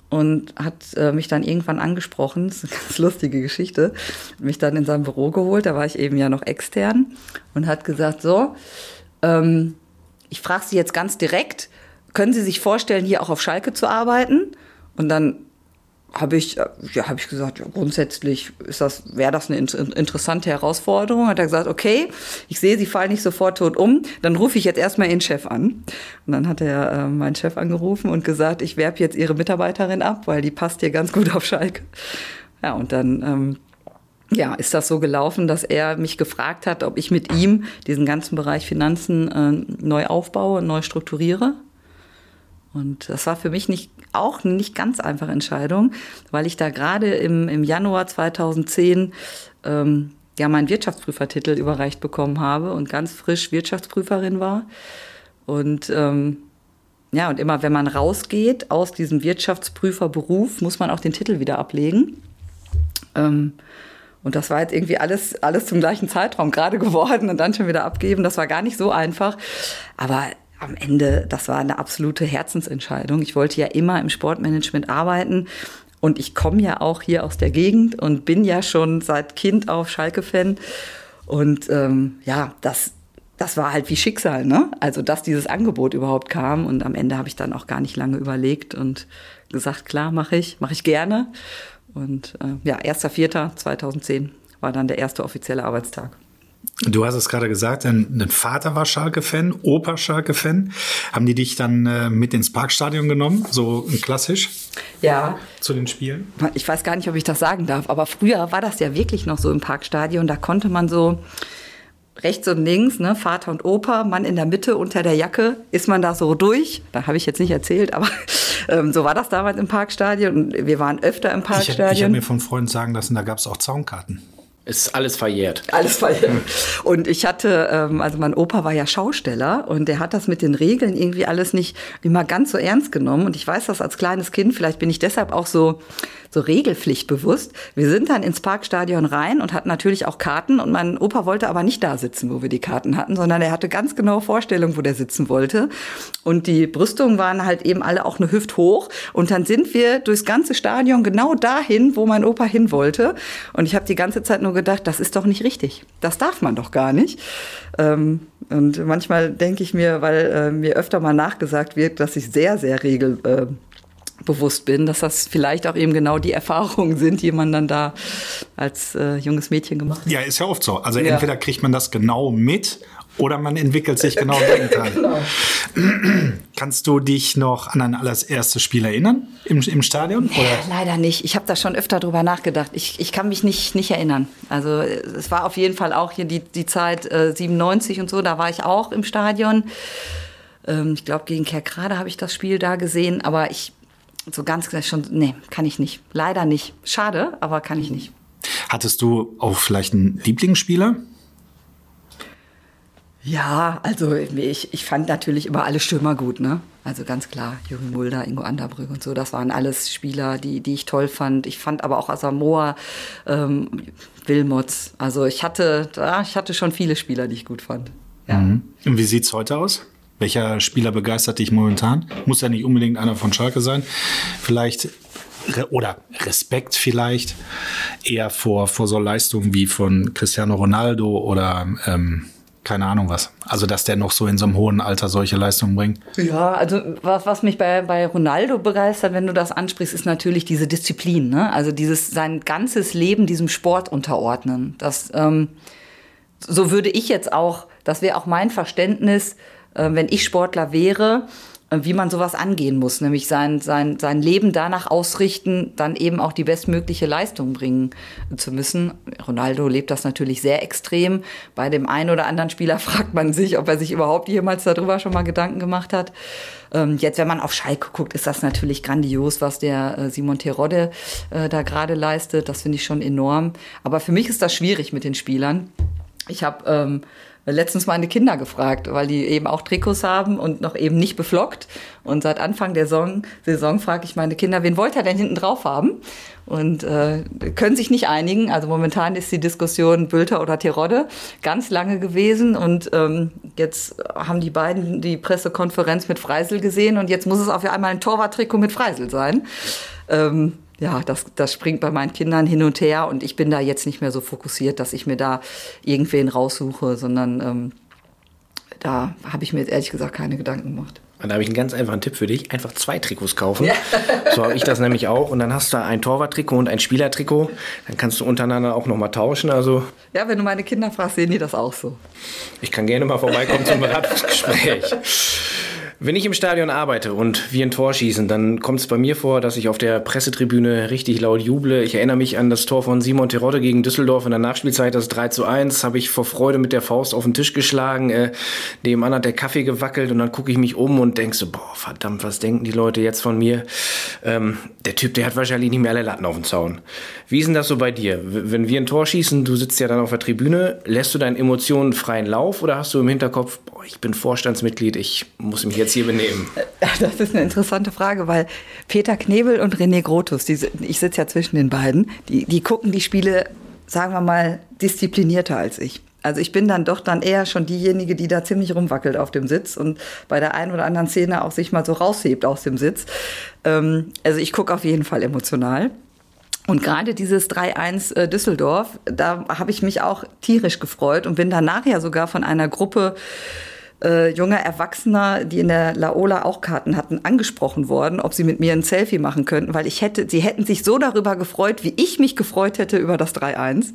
und hat äh, mich dann irgendwann angesprochen, das ist eine ganz lustige Geschichte, mich dann in sein Büro geholt, da war ich eben ja noch extern und hat gesagt, so, ähm, ich frage Sie jetzt ganz direkt, können Sie sich vorstellen, hier auch auf Schalke zu arbeiten? Und dann habe ich, äh, ja, habe ich gesagt, ja, grundsätzlich ist das, wäre das eine in- interessante Herausforderung. Hat er gesagt, okay, ich sehe, Sie fallen nicht sofort tot um, dann rufe ich jetzt erstmal Ihren Chef an. Und dann hat er äh, meinen Chef angerufen und gesagt, ich werbe jetzt Ihre Mitarbeiterin ab, weil die passt hier ganz gut auf Schalke. Ja, und dann ähm, ja, ist das so gelaufen, dass er mich gefragt hat, ob ich mit ihm diesen ganzen Bereich Finanzen äh, neu aufbaue, neu strukturiere. Und das war für mich nicht, auch eine nicht ganz einfache Entscheidung, weil ich da gerade im, im Januar 2010 ähm, ja meinen Wirtschaftsprüfertitel überreicht bekommen habe und ganz frisch Wirtschaftsprüferin war. Und ähm, ja, und immer wenn man rausgeht aus diesem Wirtschaftsprüferberuf, muss man auch den Titel wieder ablegen. Ähm, und das war jetzt irgendwie alles, alles zum gleichen Zeitraum gerade geworden und dann schon wieder abgeben. Das war gar nicht so einfach. Aber am Ende, das war eine absolute Herzensentscheidung. Ich wollte ja immer im Sportmanagement arbeiten. Und ich komme ja auch hier aus der Gegend und bin ja schon seit Kind auf Schalke-Fan. Und ähm, ja, das, das war halt wie Schicksal, ne? Also, dass dieses Angebot überhaupt kam. Und am Ende habe ich dann auch gar nicht lange überlegt und gesagt, klar, mache ich, mache ich gerne. Und äh, ja, 1.4.2010 war dann der erste offizielle Arbeitstag. Du hast es gerade gesagt, dein, dein Vater war Schalke-Fan, Opa Schalke-Fan. Haben die dich dann äh, mit ins Parkstadion genommen, so klassisch Ja, zu den Spielen? ich weiß gar nicht, ob ich das sagen darf, aber früher war das ja wirklich noch so im Parkstadion. Da konnte man so rechts und links, ne, Vater und Opa, Mann in der Mitte unter der Jacke, ist man da so durch. Da habe ich jetzt nicht erzählt, aber ähm, so war das damals im Parkstadion. Und wir waren öfter im Ich habe hab Parkstadion. mir von Freunden sagen lassen, da gab es auch Zaunkarten. Ist alles verjährt. Alles verjährt. Und ich hatte, ähm, also mein Opa war ja Schausteller und der hat das mit den Regeln irgendwie alles nicht immer ganz so ernst genommen. Und ich weiß das als kleines Kind, vielleicht bin ich deshalb auch so, so regelpflichtbewusst. Wir sind dann ins Parkstadion rein und hatten natürlich auch Karten und mein Opa wollte aber nicht da sitzen, wo wir die Karten hatten, sondern er hatte ganz genaue Vorstellungen, wo der sitzen wollte. Und die Brüstungen waren halt eben alle auch eine Hüft hoch. Und dann sind wir durchs ganze Stadion genau dahin, wo mein Opa hin wollte. Und ich habe die ganze Zeit nur gedacht, das ist doch nicht richtig. Das darf man doch gar nicht. Ähm, und manchmal denke ich mir, weil äh, mir öfter mal nachgesagt wird, dass ich sehr, sehr regel, äh, bewusst bin, dass das vielleicht auch eben genau die Erfahrungen sind, die man dann da als äh, junges Mädchen gemacht hat. Ja, ist ja oft so. Also Ja. entweder kriegt man das genau mit Oder man entwickelt sich genau im Gegenteil. genau. Kannst du dich noch an ein allererstes Spiel erinnern im, im Stadion? Oder? leider nicht. Ich habe da schon öfter drüber nachgedacht. Ich, ich kann mich nicht, nicht erinnern. Also es war auf jeden Fall auch hier die, die Zeit äh, 97 und so, da war ich auch im Stadion. Ähm, ich glaube, gegen Kerkrade habe ich das Spiel da gesehen, aber ich so ganz schon, nee, kann ich nicht. Leider nicht. Schade, aber kann ich nicht. Hattest du auch vielleicht einen Lieblingsspieler? Ja, also ich, ich fand natürlich immer alle Stürmer gut, ne? Also ganz klar, Juri Mulder, Ingo Anderbrück und so, das waren alles Spieler, die, die ich toll fand. Ich fand aber auch Asamoah, ähm, Wilmots. Also ich hatte, ja, ich hatte schon viele Spieler, die ich gut fand. Ja. Mhm. Und wie sieht's heute aus? Welcher Spieler begeistert dich momentan? Muss ja nicht unbedingt einer von Schalke sein. Vielleicht oder Respekt vielleicht eher vor, vor so Leistungen wie von Cristiano Ronaldo oder ähm, keine Ahnung was. Also, dass der noch so in so einem hohen Alter solche Leistungen bringt. Ja, also was, was mich bei, bei Ronaldo begeistert, wenn du das ansprichst, ist natürlich diese Disziplin. Ne? Also dieses sein ganzes Leben diesem Sport unterordnen. Das, ähm, so würde ich jetzt auch, das wäre auch mein Verständnis, äh, wenn ich Sportler wäre, wie man sowas angehen muss, nämlich sein, sein, sein Leben danach ausrichten, dann eben auch die bestmögliche Leistung bringen zu müssen. Ronaldo lebt das natürlich sehr extrem. Bei dem einen oder anderen Spieler fragt man sich, ob er sich überhaupt jemals darüber schon mal Gedanken gemacht hat. Ähm, jetzt, wenn man auf Schalke guckt, ist das natürlich grandios, was der äh, Simon Terodde äh, da gerade leistet. Das finde ich schon enorm. Aber für mich ist das schwierig mit den Spielern. Ich habe ähm, letztens meine Kinder gefragt, weil die eben auch Trikots haben und noch eben nicht beflockt. Und seit Anfang der Saison, Saison frage ich meine Kinder, wen wollt ihr denn hinten drauf haben? Und äh, können sich nicht einigen. Also momentan ist die Diskussion Bülter oder Terodde ganz lange gewesen. Und ähm, jetzt haben die beiden die Pressekonferenz mit Freisel gesehen und jetzt muss es auf einmal ein Torwarttrikot mit Freisel sein. Ähm, ja, das, das springt bei meinen Kindern hin und her und ich bin da jetzt nicht mehr so fokussiert, dass ich mir da irgendwen raussuche, sondern ähm, da habe ich mir jetzt ehrlich gesagt keine Gedanken gemacht. Da habe ich einen ganz einfachen Tipp für dich. Einfach zwei Trikots kaufen. Ja. So habe ich das nämlich auch. Und dann hast du ein Torwarttrikot und ein Spielertrikot. Dann kannst du untereinander auch nochmal tauschen. Also ja, wenn du meine Kinder fragst, sehen die das auch so. Ich kann gerne mal vorbeikommen zum Beratungsgespräch. Wenn ich im Stadion arbeite und wir ein Tor schießen, dann kommt es bei mir vor, dass ich auf der Pressetribüne richtig laut juble. Ich erinnere mich an das Tor von Simon Terodde gegen Düsseldorf in der Nachspielzeit, das 3 zu 1, habe ich vor Freude mit der Faust auf den Tisch geschlagen. Äh, nebenan hat der Kaffee gewackelt und dann gucke ich mich um und denke so, boah, verdammt, was denken die Leute jetzt von mir? Ähm, der Typ, der hat wahrscheinlich nicht mehr alle Latten auf dem Zaun. Wie ist denn das so bei dir? Wenn wir ein Tor schießen, du sitzt ja dann auf der Tribüne, lässt du deinen Emotionen freien Lauf oder hast du im Hinterkopf, boah, ich bin Vorstandsmitglied, ich muss mich jetzt hier benehmen? Das ist eine interessante Frage, weil Peter Knebel und René Grotus, die, ich sitze ja zwischen den beiden, die, die gucken die Spiele, sagen wir mal, disziplinierter als ich. Also ich bin dann doch dann eher schon diejenige, die da ziemlich rumwackelt auf dem Sitz und bei der einen oder anderen Szene auch sich mal so raushebt aus dem Sitz. Ähm, also ich gucke auf jeden Fall emotional. Und gerade dieses 3-1 äh, Düsseldorf, da habe ich mich auch tierisch gefreut und bin dann nachher sogar von einer Gruppe äh, junger Erwachsener, die in der Laola auch Karten hatten, angesprochen worden, ob sie mit mir ein Selfie machen könnten, weil ich hätte, sie hätten sich so darüber gefreut, wie ich mich gefreut hätte über das 3-1.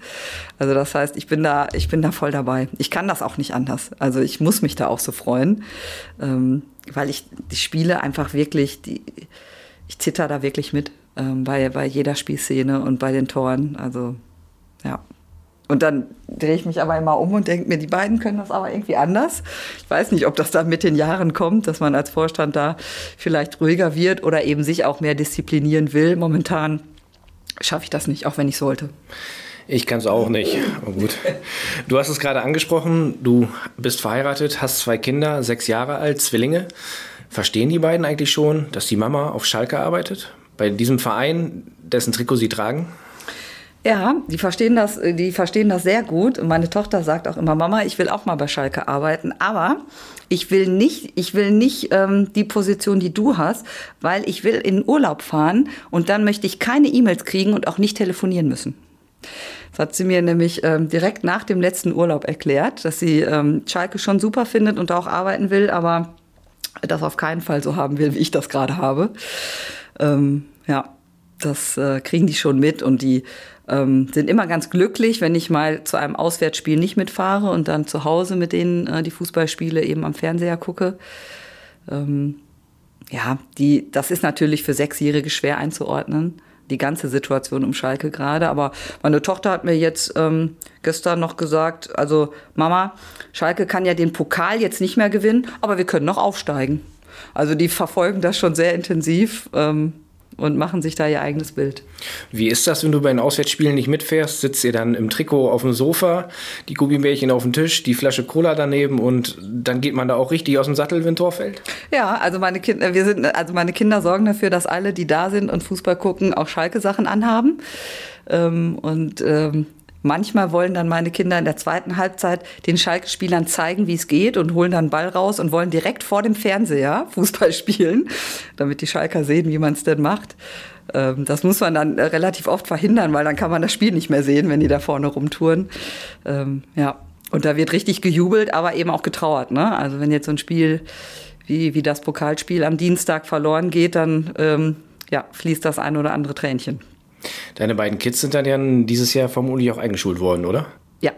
Also das heißt, ich bin da, ich bin da voll dabei. Ich kann das auch nicht anders. Also ich muss mich da auch so freuen, ähm, weil ich die Spiele einfach wirklich, die, ich zitter da wirklich mit ähm, bei, bei jeder Spielszene und bei den Toren. Also ja. Und dann drehe ich mich aber immer um und denke mir, die beiden können das aber irgendwie anders. Ich weiß nicht, ob das dann mit den Jahren kommt, dass man als Vorstand da vielleicht ruhiger wird oder eben sich auch mehr disziplinieren will. Momentan schaffe ich das nicht, auch wenn ich sollte. Ich kann es auch nicht. Aber gut. Du hast es gerade angesprochen, du bist verheiratet, hast zwei Kinder, sechs Jahre alt, Zwillinge. Verstehen die beiden eigentlich schon, dass die Mama auf Schalke arbeitet? Bei diesem Verein, dessen Trikot sie tragen? Ja, die verstehen das, die verstehen das sehr gut. Und meine Tochter sagt auch immer, Mama, ich will auch mal bei Schalke arbeiten, aber ich will nicht, ich will nicht ähm, die Position, die du hast, weil ich will in Urlaub fahren und dann möchte ich keine E-Mails kriegen und auch nicht telefonieren müssen. Das hat sie mir nämlich ähm, direkt nach dem letzten Urlaub erklärt, dass sie ähm, Schalke schon super findet und auch arbeiten will, aber das auf keinen Fall so haben will, wie ich das gerade habe. Ähm, ja, das äh, kriegen die schon mit und die ähm, sind immer ganz glücklich, wenn ich mal zu einem Auswärtsspiel nicht mitfahre und dann zu Hause mit denen äh, die Fußballspiele eben am Fernseher gucke. Ähm, ja, die, das ist natürlich für Sechsjährige schwer einzuordnen, die ganze Situation um Schalke gerade. Aber meine Tochter hat mir jetzt ähm, gestern noch gesagt, also Mama, Schalke kann ja den Pokal jetzt nicht mehr gewinnen, aber wir können noch aufsteigen. Also die verfolgen das schon sehr intensiv. Ähm, und machen sich da ihr eigenes Bild. Wie ist das, wenn du bei den Auswärtsspielen nicht mitfährst? Sitzt ihr dann im Trikot auf dem Sofa, die Gummibärchen auf dem Tisch, die Flasche Cola daneben und dann geht man da auch richtig aus dem Sattel, wenn Tor fällt? Ja, also meine Kinder, wir sind, also meine Kinder sorgen dafür, dass alle, die da sind und Fußball gucken, auch Schalke-Sachen anhaben. Ähm, und ähm, Manchmal wollen dann meine Kinder in der zweiten Halbzeit den Schalke-Spielern zeigen, wie es geht und holen dann Ball raus und wollen direkt vor dem Fernseher Fußball spielen, damit die Schalker sehen, wie man es denn macht. Ähm, das muss man dann äh, relativ oft verhindern, weil dann kann man das Spiel nicht mehr sehen, wenn die da vorne rumtouren. Ähm, ja, und da wird richtig gejubelt, aber eben auch getrauert. Ne? Also wenn jetzt so ein Spiel wie, wie das Pokalspiel am Dienstag verloren geht, dann ähm, ja, fließt das ein oder andere Tränchen. Deine beiden Kids sind dann ja dieses Jahr vermutlich auch eingeschult worden, oder? Ja.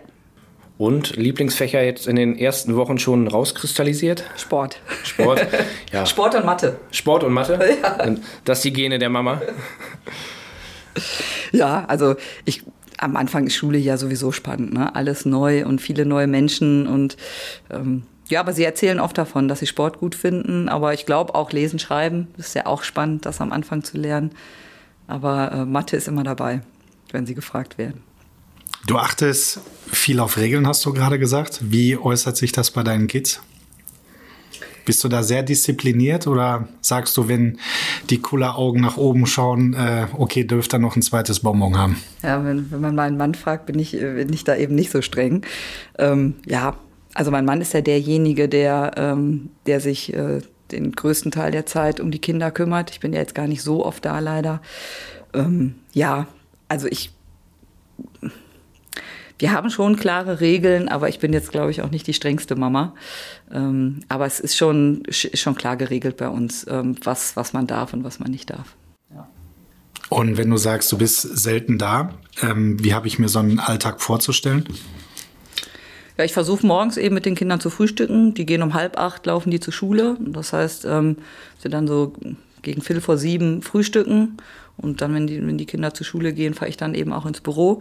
Und Lieblingsfächer jetzt in den ersten Wochen schon rauskristallisiert? Sport. Sport, ja. Sport und Mathe. Sport und Mathe? Ja. Das ist die Gene der Mama? Ja, also ich, am Anfang ist Schule ja sowieso spannend, ne? Alles neu und viele neue Menschen und ähm, ja, aber sie erzählen oft davon, dass sie Sport gut finden. Aber ich glaube auch Lesen, Schreiben ist ja auch spannend, das am Anfang zu lernen. Aber äh, Mathe ist immer dabei, wenn sie gefragt werden. Du achtest viel auf Regeln, hast du gerade gesagt. Wie äußert sich das bei deinen Kids? Bist du da sehr diszipliniert oder sagst du, wenn die cooler Augen nach oben schauen, äh, okay, dürft ihr noch ein zweites Bonbon haben? Ja, wenn, wenn man meinen Mann fragt, bin ich, äh, bin ich da eben nicht so streng. Ähm, ja, also mein Mann ist ja derjenige, der, ähm, der sich äh, den größten Teil der Zeit um die Kinder kümmert. Ich bin ja jetzt gar nicht so oft da, leider. Ähm, ja, also ich. Wir haben schon klare Regeln, aber ich bin jetzt, glaube ich, auch nicht die strengste Mama. Ähm, aber es ist schon, schon klar geregelt bei uns, ähm, was, was man darf und was man nicht darf. Und wenn du sagst, du bist selten da, ähm, wie habe ich mir so einen Alltag vorzustellen? Ja, ich versuche morgens eben mit den Kindern zu frühstücken. Die gehen um halb acht, laufen die zur Schule. Das heißt, ähm, sie dann so gegen Viertel vor sieben frühstücken. Und dann, wenn die, wenn die Kinder zur Schule gehen, fahre ich dann eben auch ins Büro.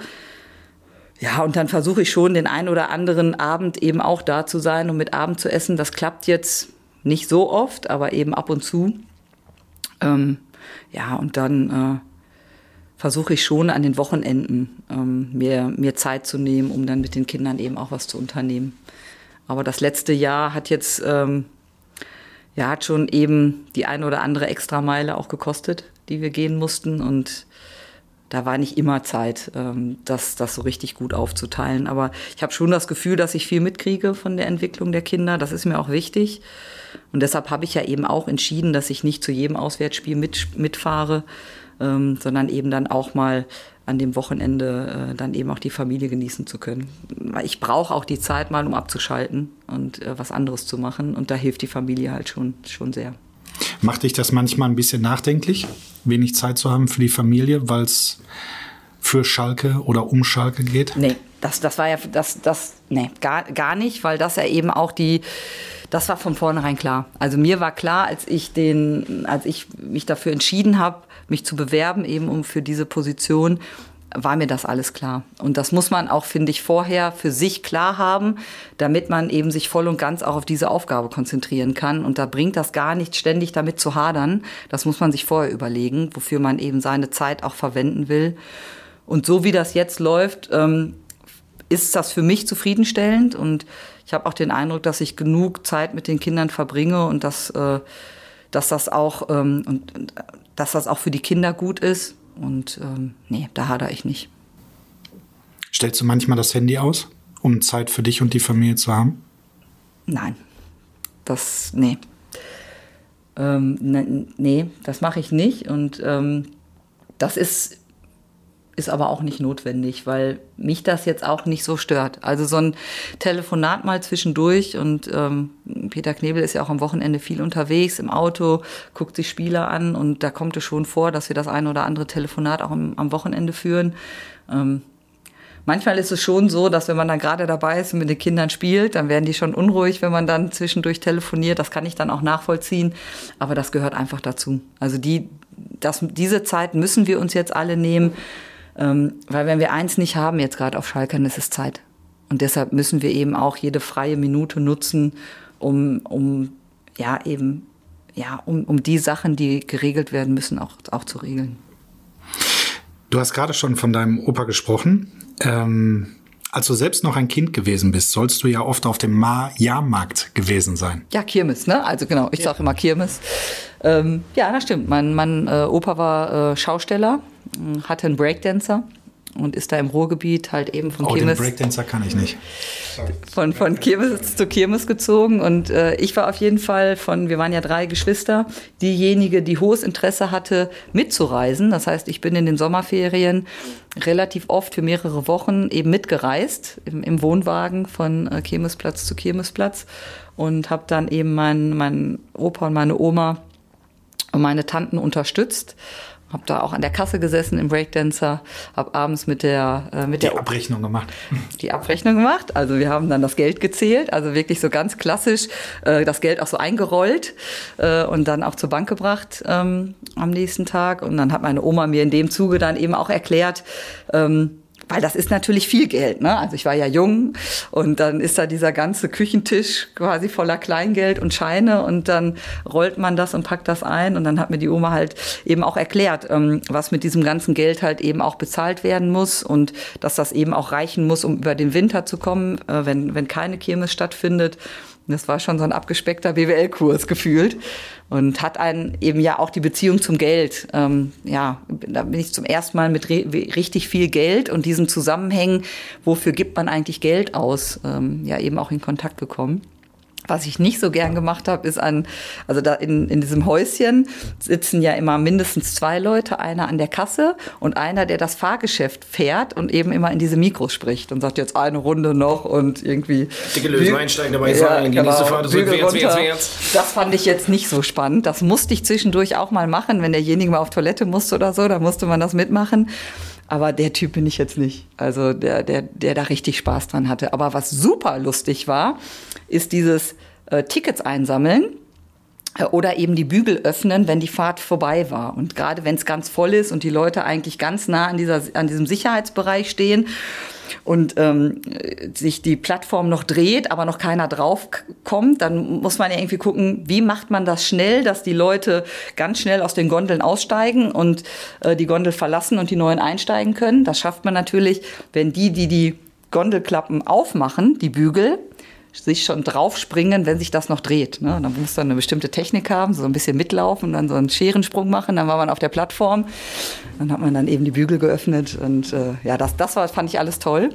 Ja, und dann versuche ich schon, den einen oder anderen Abend eben auch da zu sein und mit Abend zu essen. Das klappt jetzt nicht so oft, aber eben ab und zu. Ähm, ja, und dann äh, versuche ich schon an den Wochenenden ähm, mir, mir Zeit zu nehmen, um dann mit den Kindern eben auch was zu unternehmen. Aber das letzte Jahr hat jetzt, ähm, ja, hat schon eben die eine oder andere Extrameile auch gekostet, die wir gehen mussten. Und da war nicht immer Zeit, ähm, das, das so richtig gut aufzuteilen. Aber ich habe schon das Gefühl, dass ich viel mitkriege von der Entwicklung der Kinder. Das ist mir auch wichtig. Und deshalb habe ich ja eben auch entschieden, dass ich nicht zu jedem Auswärtsspiel mit, mitfahre, ähm, sondern eben dann auch mal an dem Wochenende äh, dann eben auch die Familie genießen zu können. Ich brauche auch die Zeit mal, um abzuschalten und äh, was anderes zu machen. Und da hilft die Familie halt schon, schon sehr. Macht dich das manchmal ein bisschen nachdenklich, wenig Zeit zu haben für die Familie, weil es für Schalke oder um Schalke geht? Nee, das, das war ja, das, das, nee, gar, gar nicht, weil das ja eben auch die, das war von vornherein klar. Also mir war klar, als ich den, als ich mich dafür entschieden habe, mich zu bewerben, eben um für diese Position, war mir das alles klar. Und das muss man auch, finde ich, vorher für sich klar haben, damit man eben sich voll und ganz auch auf diese Aufgabe konzentrieren kann. Und da bringt das gar nicht, ständig damit zu hadern. Das muss man sich vorher überlegen, wofür man eben seine Zeit auch verwenden will. Und so wie das jetzt läuft, ähm, ist das für mich zufriedenstellend. Und ich habe auch den Eindruck, dass ich genug Zeit mit den Kindern verbringe und dass, äh, dass das auch ähm, und, dass das auch für die Kinder gut ist. Und ähm, nee, da hadere ich nicht. Stellst du manchmal das Handy aus, um Zeit für dich und die Familie zu haben? Nein. Das, nee. Ähm, ne, nee, das mache ich nicht. Und ähm, das ist, ist aber auch nicht notwendig, weil mich das jetzt auch nicht so stört. Also so ein Telefonat mal zwischendurch und ähm, Peter Knebel ist ja auch am Wochenende viel unterwegs im Auto, guckt sich Spiele an und da kommt es schon vor, dass wir das ein oder andere Telefonat auch am, am Wochenende führen. Ähm, manchmal ist es schon so, dass wenn man dann gerade dabei ist und mit den Kindern spielt, dann werden die schon unruhig, wenn man dann zwischendurch telefoniert. Das kann ich dann auch nachvollziehen, aber das gehört einfach dazu. Also die, das, diese Zeit müssen wir uns jetzt alle nehmen, ähm, weil wenn wir eins nicht haben jetzt gerade auf Schalke, dann ist es Zeit. Und deshalb müssen wir eben auch jede freie Minute nutzen, um, um ja eben ja, um, um die Sachen, die geregelt werden müssen, auch, auch zu regeln. Du hast gerade schon von deinem Opa gesprochen. Ähm, als du selbst noch ein Kind gewesen bist, sollst du ja oft auf dem Jahrmarkt gewesen sein. Ja, Kirmes, ne? Also genau, ich sage immer Kirmes. Ähm, ja, das stimmt. Mein, mein äh, Opa war äh, Schausteller, hatte einen Breakdancer und ist da im Ruhrgebiet halt eben von oh, Kirmes. Den Breakdancer kann ich nicht. Von, von Kirmes zu Kirmes gezogen und äh, ich war auf jeden Fall von, wir waren ja drei Geschwister, diejenige, die hohes Interesse hatte, mitzureisen. Das heißt, ich bin in den Sommerferien relativ oft für mehrere Wochen eben mitgereist im, im Wohnwagen von äh, Kirmesplatz zu Kirmesplatz und habe dann eben meinen mein Opa und meine Oma und meine Tanten unterstützt habe da auch an der Kasse gesessen im Breakdancer, habe abends mit der äh, mit die der Abrechnung gemacht. Die Abrechnung gemacht. Also wir haben dann das Geld gezählt, also wirklich so ganz klassisch äh, das Geld auch so eingerollt äh, und dann auch zur Bank gebracht ähm, am nächsten Tag. Und dann hat meine Oma mir in dem Zuge dann eben auch erklärt, ähm, weil das ist natürlich viel Geld. Ne? Also ich war ja jung und dann ist da dieser ganze Küchentisch quasi voller Kleingeld und Scheine und dann rollt man das und packt das ein und dann hat mir die Oma halt eben auch erklärt, ähm, was mit diesem ganzen Geld halt eben auch bezahlt werden muss und dass das eben auch reichen muss, um über den Winter zu kommen, äh, wenn, wenn keine Kirmes stattfindet. Das war schon so ein abgespeckter BWL-Kurs gefühlt und hat einen eben ja auch die Beziehung zum Geld. Ähm, ja, da bin ich zum ersten Mal mit richtig viel Geld und diesen Zusammenhängen, wofür gibt man eigentlich Geld aus, ähm, ja eben auch in Kontakt gekommen. Was ich nicht so gern gemacht habe, ist an, also da in, in diesem Häuschen sitzen ja immer mindestens zwei Leute, einer an der Kasse und einer, der das Fahrgeschäft fährt und eben immer in diese Mikros spricht und sagt jetzt eine Runde noch und irgendwie. Dicke Lösung einsteigen dabei ja, sagen, die nächste genau. Fahrt rückwärts, wärts, wärts. Das fand ich jetzt nicht so spannend. Das musste ich zwischendurch auch mal machen, wenn derjenige mal auf Toilette musste oder so, da musste man das mitmachen. Aber der Typ bin ich jetzt nicht. Also der, der, der da richtig Spaß dran hatte. Aber was super lustig war, ist dieses äh, Tickets einsammeln oder eben die Bügel öffnen, wenn die Fahrt vorbei war. Und gerade wenn es ganz voll ist und die Leute eigentlich ganz nah an, dieser, an diesem Sicherheitsbereich stehen und ähm, sich die Plattform noch dreht, aber noch keiner drauf kommt, dann muss man ja irgendwie gucken, wie macht man das schnell, dass die Leute ganz schnell aus den Gondeln aussteigen und äh, die Gondel verlassen und die neuen einsteigen können. Das schafft man natürlich, wenn die, die die Gondelklappen aufmachen, die Bügel, sich schon draufspringen, wenn sich das noch dreht. Ne? Dann muss man eine bestimmte Technik haben, so ein bisschen mitlaufen, dann so einen Scherensprung machen, dann war man auf der Plattform. Dann hat man dann eben die Bügel geöffnet und äh, ja, das, das war, fand ich alles toll.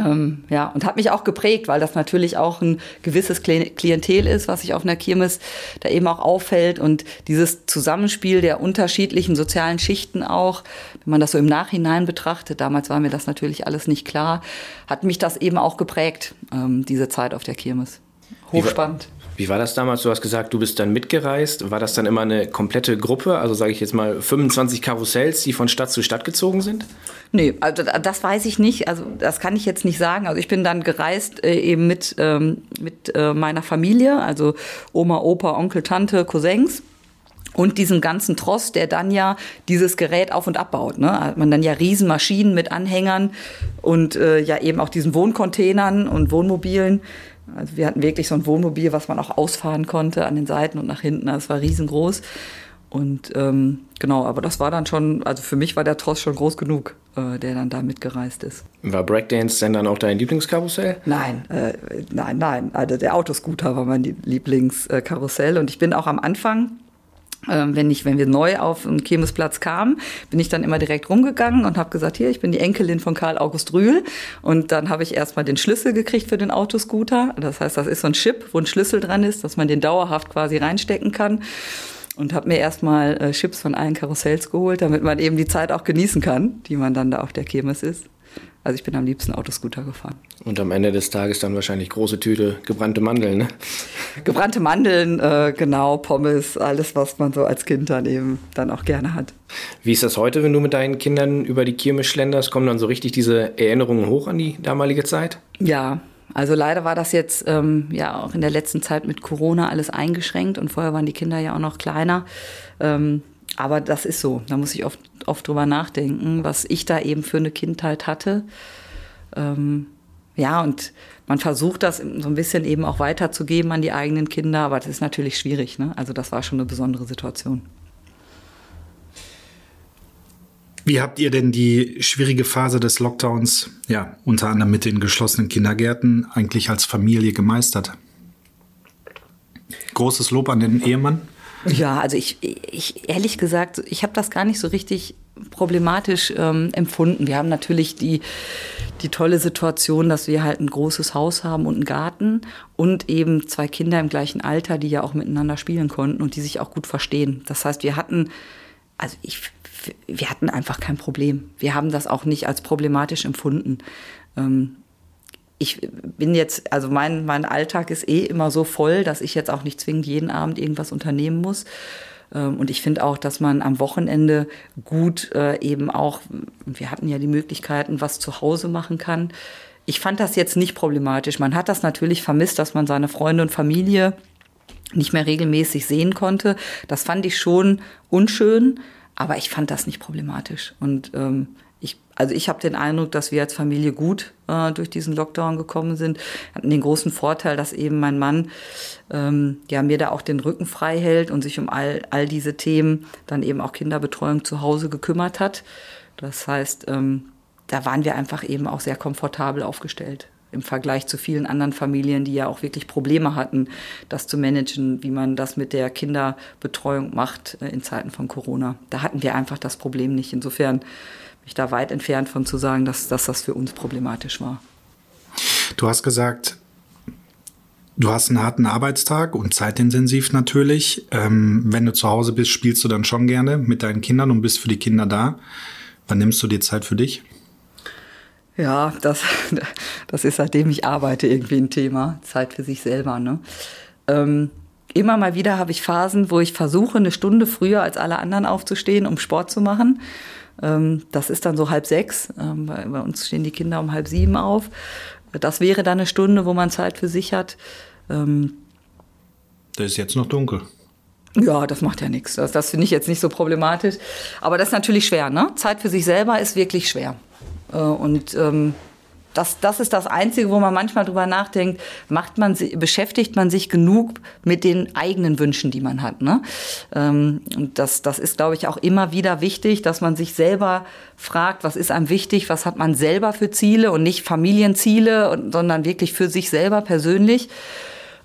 Ähm, ja, und hat mich auch geprägt, weil das natürlich auch ein gewisses Klientel ist, was sich auf einer Kirmes da eben auch auffällt und dieses Zusammenspiel der unterschiedlichen sozialen Schichten auch, wenn man das so im Nachhinein betrachtet, damals war mir das natürlich alles nicht klar, hat mich das eben auch geprägt, ähm, diese Zeit auf der Kirmes. Hochspannend. Wie war das damals? Du hast gesagt, du bist dann mitgereist. War das dann immer eine komplette Gruppe? Also sage ich jetzt mal 25 Karussells, die von Stadt zu Stadt gezogen sind? Nee, also das weiß ich nicht. Also das kann ich jetzt nicht sagen. Also ich bin dann gereist äh, eben mit, ähm, mit äh, meiner Familie, also Oma, Opa, Onkel, Tante, Cousins und diesen ganzen Tross, der dann ja dieses Gerät auf und abbaut. Ne? Hat man dann ja Riesenmaschinen mit Anhängern und äh, ja eben auch diesen Wohncontainern und Wohnmobilen. Also wir hatten wirklich so ein Wohnmobil, was man auch ausfahren konnte an den Seiten und nach hinten. Das war riesengroß. Und ähm, genau, aber das war dann schon, also für mich war der Tross schon groß genug, äh, der dann da mitgereist ist. War Breakdance denn dann auch dein Lieblingskarussell? Nein, äh, nein, nein. Also der Autoscooter war mein Lieblingskarussell. Und ich bin auch am Anfang wenn ich, wenn wir neu auf den Kirmesplatz kamen, bin ich dann immer direkt rumgegangen und habe gesagt, hier, ich bin die Enkelin von Karl August Rühl. Und dann habe ich erstmal den Schlüssel gekriegt für den Autoscooter. Das heißt, das ist so ein Chip, wo ein Schlüssel dran ist, dass man den dauerhaft quasi reinstecken kann. Und habe mir erstmal äh, Chips von allen Karussells geholt, damit man eben die Zeit auch genießen kann, die man dann da auf der Kirmes ist. Also ich bin am liebsten Autoscooter gefahren. Und am Ende des Tages dann wahrscheinlich große Tüte gebrannte Mandeln, ne? gebrannte Mandeln, äh, genau, Pommes, alles, was man so als Kind dann eben dann auch gerne hat. Wie ist das heute, wenn du mit deinen Kindern über die Kirmes schlenderst? Kommen dann so richtig diese Erinnerungen hoch an die damalige Zeit? Ja, also leider war das jetzt ähm, ja auch in der letzten Zeit mit Corona alles eingeschränkt und vorher waren die Kinder ja auch noch kleiner. Ähm, aber das ist so. Da muss ich oft, oft drüber nachdenken, was ich da eben für eine Kindheit hatte. Ähm, ja, und man versucht das so ein bisschen eben auch weiterzugeben an die eigenen Kinder, aber das ist natürlich schwierig. Ne? Also das war schon eine besondere Situation. Wie habt ihr denn die schwierige Phase des Lockdowns, ja, unter anderem mit den geschlossenen Kindergärten, eigentlich als Familie gemeistert? Großes Lob an den Ehemann. Ja, also ich, ich ehrlich gesagt, ich habe das gar nicht so richtig problematisch ähm, empfunden. Wir haben natürlich die, die tolle Situation, dass wir halt ein großes Haus haben und einen Garten und eben zwei Kinder im gleichen Alter, die ja auch miteinander spielen konnten und die sich auch gut verstehen. Das heißt, wir hatten, also ich, wir hatten einfach kein Problem. Wir haben das auch nicht als problematisch empfunden. Ähm, ich bin jetzt, also mein, mein Alltag ist eh immer so voll, dass ich jetzt auch nicht zwingend jeden Abend irgendwas unternehmen muss. Ähm, und ich finde auch, dass man am Wochenende gut äh, eben auch, wir hatten ja die Möglichkeiten, was zu Hause machen kann. Ich fand das jetzt nicht problematisch. Man hat das natürlich vermisst, dass man seine Freunde und Familie nicht mehr regelmäßig sehen konnte. Das fand ich schon unschön, aber ich fand das nicht problematisch. Und ähm, also ich habe den Eindruck, dass wir als Familie gut äh, durch diesen Lockdown gekommen sind. Hatten den großen Vorteil, dass eben mein Mann ähm, ja mir da auch den Rücken frei hält und sich um all, all diese Themen, dann eben auch Kinderbetreuung zu Hause gekümmert hat. Das heißt, ähm, da waren wir einfach eben auch sehr komfortabel aufgestellt im Vergleich zu vielen anderen Familien, die ja auch wirklich Probleme hatten, das zu managen, wie man das mit der Kinderbetreuung macht äh, in Zeiten von Corona. Da hatten wir einfach das Problem nicht. Insofern ich da weit entfernt von zu sagen, dass, dass das für uns problematisch war. Du hast gesagt, du hast einen harten Arbeitstag und zeitintensiv natürlich. Ähm, wenn du zu Hause bist, spielst du dann schon gerne mit deinen Kindern und bist für die Kinder da. Wann nimmst du dir Zeit für dich? Ja, das, das ist seitdem ich arbeite irgendwie ein Thema. Zeit für sich selber. Ne? Ähm, immer mal wieder habe ich Phasen, wo ich versuche, eine Stunde früher als alle anderen aufzustehen, um Sport zu machen. Ähm, das ist dann so halb sechs. Ähm, bei, uns stehen die Kinder um halb sieben auf. Das wäre dann eine Stunde, wo man Zeit für sich hat. Ähm, da ist jetzt noch dunkel. Ja, das macht ja nichts. Das, das finde ich jetzt nicht so problematisch. Aber das ist natürlich schwer. Ne? Zeit für sich selber ist wirklich schwer. Äh, und ähm, das, das ist das Einzige, wo man manchmal drüber nachdenkt, macht man, beschäftigt man sich genug mit den eigenen Wünschen, die man hat. Ne? Ähm, und das, das ist, glaube ich, auch immer wieder wichtig, dass man sich selber fragt, was ist einem wichtig, was hat man selber für Ziele und nicht Familienziele, sondern wirklich für sich selber persönlich.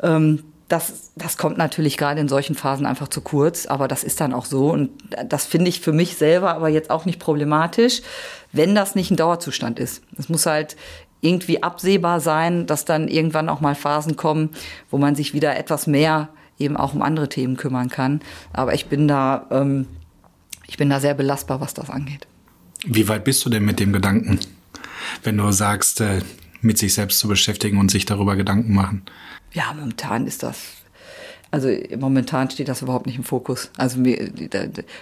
Ähm, das, das kommt natürlich gerade in solchen Phasen einfach zu kurz, aber das ist dann auch so. Und das finde ich für mich selber aber jetzt auch nicht problematisch, wenn das nicht ein Dauerzustand ist. Es muss halt irgendwie absehbar sein, dass dann irgendwann auch mal Phasen kommen, wo man sich wieder etwas mehr eben auch um andere Themen kümmern kann. Aber ich bin da, ähm, ich bin da sehr belastbar, was das angeht. Wie weit bist du denn mit dem Gedanken, wenn du sagst, äh, mit sich selbst zu beschäftigen und sich darüber Gedanken machen? Ja, momentan ist das also momentan steht das überhaupt nicht im Fokus. Also wir,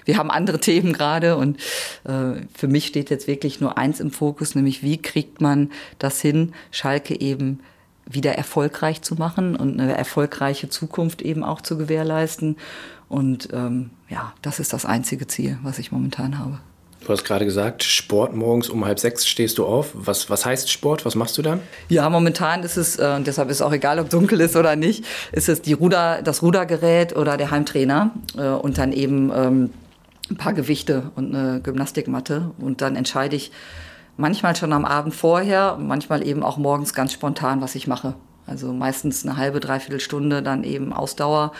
wir haben andere Themen gerade und äh, für mich steht jetzt wirklich nur eins im Fokus, nämlich wie kriegt man das hin, Schalke eben wieder erfolgreich zu machen und eine erfolgreiche Zukunft eben auch zu gewährleisten. Und ähm, ja, das ist das einzige Ziel, was ich momentan habe. Du hast gerade gesagt, Sport morgens um halb sechs stehst du auf. Was, was heißt Sport? Was machst du dann? Ja, momentan ist es, äh, deshalb ist auch egal, ob dunkel ist oder nicht, ist es die Ruder, das Rudergerät oder der Heimtrainer äh, und dann eben ähm, ein paar Gewichte und eine Gymnastikmatte. Und dann entscheide ich manchmal schon am Abend vorher, manchmal eben auch morgens ganz spontan, was ich mache. Also meistens eine halbe, dreiviertel Stunde, dann eben Ausdauer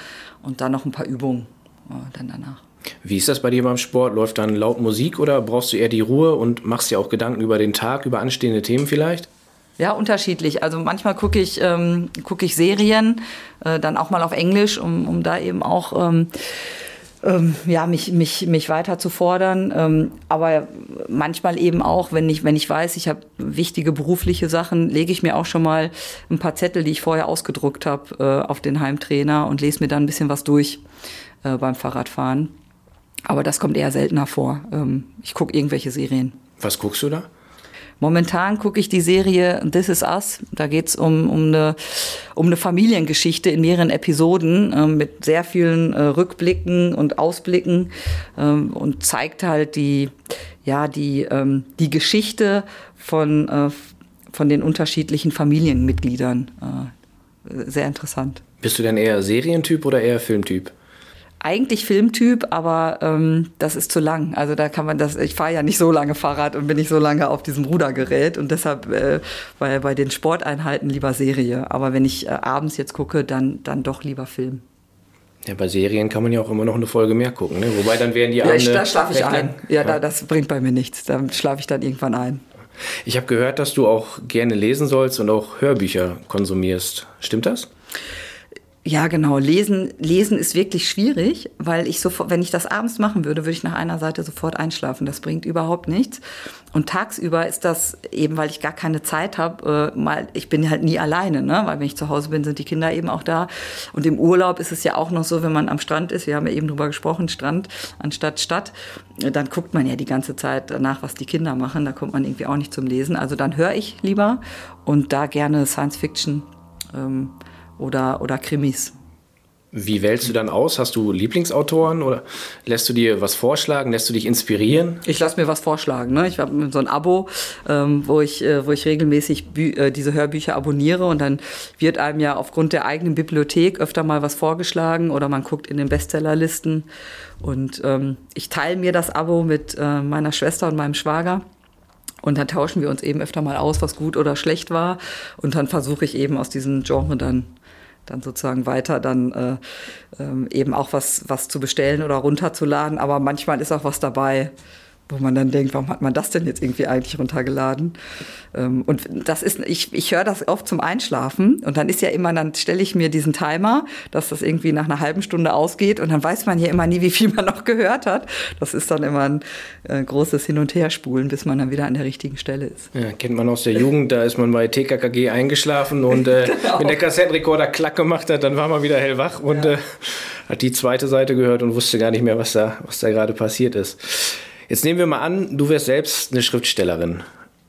und dann noch ein paar Übungen äh, dann danach. Wie ist das bei dir beim Sport? Läuft dann laut Musik oder brauchst du eher die Ruhe und machst dir auch Gedanken über den Tag, über anstehende Themen vielleicht? Ja, unterschiedlich. Also manchmal gucke ich, ähm, guck ich Serien, äh, dann auch mal auf Englisch, um, um da eben auch ähm, ähm, ja, mich, mich, mich weiter zu fordern. Ähm, aber manchmal eben auch, wenn ich, wenn ich weiß, ich habe wichtige berufliche Sachen, lege ich mir auch schon mal ein paar Zettel, die ich vorher ausgedruckt habe, äh, auf den Heimtrainer und lese mir dann ein bisschen was durch äh, beim Fahrradfahren. Aber das kommt eher seltener vor. Ähm, ich gucke irgendwelche Serien. Was guckst du da? Momentan gucke ich die Serie This Is Us. Da geht's um, um, eine, um eine Familiengeschichte in mehreren Episoden äh, mit sehr vielen äh, Rückblicken und Ausblicken ähm, und zeigt halt die, ja, die, ähm, die Geschichte von, äh, von den unterschiedlichen Familienmitgliedern. Äh, sehr interessant. Bist du denn eher Serientyp oder eher Filmtyp? Eigentlich Filmtyp, aber ähm, das ist zu lang. Also da kann man das, ich fahre ja nicht so lange Fahrrad und bin nicht so lange auf diesem Rudergerät und deshalb äh, bei, bei den Sporteinheiten lieber Serie. Aber wenn ich äh, abends jetzt gucke, dann, dann doch lieber Film. Ja, bei Serien kann man ja auch immer noch eine Folge mehr gucken, ne? Wobei dann werden die ja, Abende... da schlafe ich ein. Ja, ja. Da, das bringt bei mir nichts. Da schlafe ich dann irgendwann ein. Ich habe gehört, dass du auch gerne lesen sollst und auch Hörbücher konsumierst. Stimmt das? Ja, genau. Lesen, lesen ist wirklich schwierig, weil ich sofort, wenn ich das abends machen würde, würde ich nach einer Seite sofort einschlafen. Das bringt überhaupt nichts. Und tagsüber ist das eben, weil ich gar keine Zeit habe, äh, mal, ich bin halt nie alleine, ne? Weil wenn ich zu Hause bin, sind die Kinder eben auch da. Und im Urlaub ist es ja auch noch so, wenn man am Strand ist, wir haben ja eben drüber gesprochen, Strand anstatt Stadt, dann guckt man ja die ganze Zeit danach, was die Kinder machen. Da kommt man irgendwie auch nicht zum Lesen. Also dann höre ich lieber und da gerne Science Fiction. Ähm, oder, oder Krimis. Wie wählst du dann aus? Hast du Lieblingsautoren oder lässt du dir was vorschlagen? Lässt du dich inspirieren? Ich lasse mir was vorschlagen. Ne? Ich habe so ein Abo, ähm, wo, ich, äh, wo ich regelmäßig äh, diese Hörbücher abonniere und dann wird einem ja aufgrund der eigenen Bibliothek öfter mal was vorgeschlagen oder man guckt in den Bestsellerlisten. Und ähm, ich teile mir das Abo mit äh, meiner Schwester und meinem Schwager. Und dann tauschen wir uns eben öfter mal aus, was gut oder schlecht war. Und dann versuche ich eben aus diesem Genre dann dann sozusagen weiter dann äh, ähm, eben auch was, was zu bestellen oder runterzuladen. Aber manchmal ist auch was dabei, wo man dann denkt, warum hat man das denn jetzt irgendwie eigentlich runtergeladen? Ähm, und das ist, ich, ich höre das oft zum Einschlafen und dann ist ja immer, dann stelle ich mir diesen Timer, dass das irgendwie nach einer halben Stunde ausgeht und dann weiß man ja immer nie, wie viel man noch gehört hat. Das ist dann immer ein äh, großes Hin- und Herspulen, bis man dann wieder an der richtigen Stelle ist. Ja, kennt man aus der Jugend, da ist man bei TKKG eingeschlafen und äh, genau. wenn der Kassettenrekorder klack gemacht hat, dann war man wieder hellwach und ja. äh, hat die zweite Seite gehört und wusste gar nicht mehr, was da, was da gerade passiert ist. Jetzt nehmen wir mal an, du wärst selbst eine Schriftstellerin.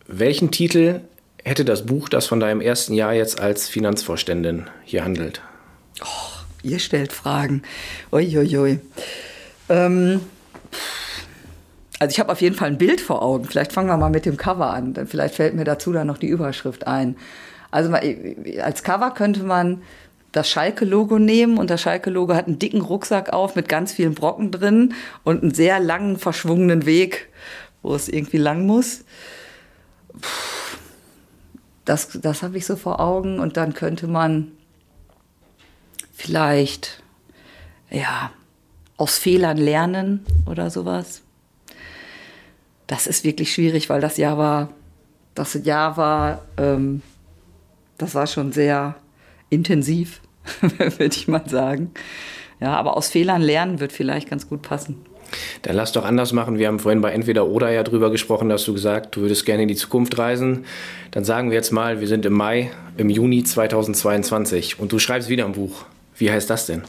Welchen Titel hätte das Buch, das von deinem ersten Jahr jetzt als Finanzvorständin hier handelt? Oh, ihr stellt Fragen. Uiuiui. Ähm, also ich habe auf jeden Fall ein Bild vor Augen. Vielleicht fangen wir mal mit dem Cover an. Vielleicht fällt mir dazu dann noch die Überschrift ein. Also als Cover könnte man das Schalke-Logo nehmen und das Schalke-Logo hat einen dicken Rucksack auf mit ganz vielen Brocken drin und einen sehr langen, verschwungenen Weg, wo es irgendwie lang muss. Das, das habe ich so vor Augen und dann könnte man vielleicht, ja, aus Fehlern lernen oder sowas. Das ist wirklich schwierig, weil das Jahr war, das Jahr war, ähm, das war schon sehr intensiv, würde ich mal sagen. Ja, aber aus Fehlern lernen wird vielleicht ganz gut passen. Dann lass doch anders machen. Wir haben vorhin bei Entweder oder ja drüber gesprochen, dass du gesagt, du würdest gerne in die Zukunft reisen. Dann sagen wir jetzt mal, wir sind im Mai, im Juni 2022 und du schreibst wieder ein Buch. Wie heißt das denn?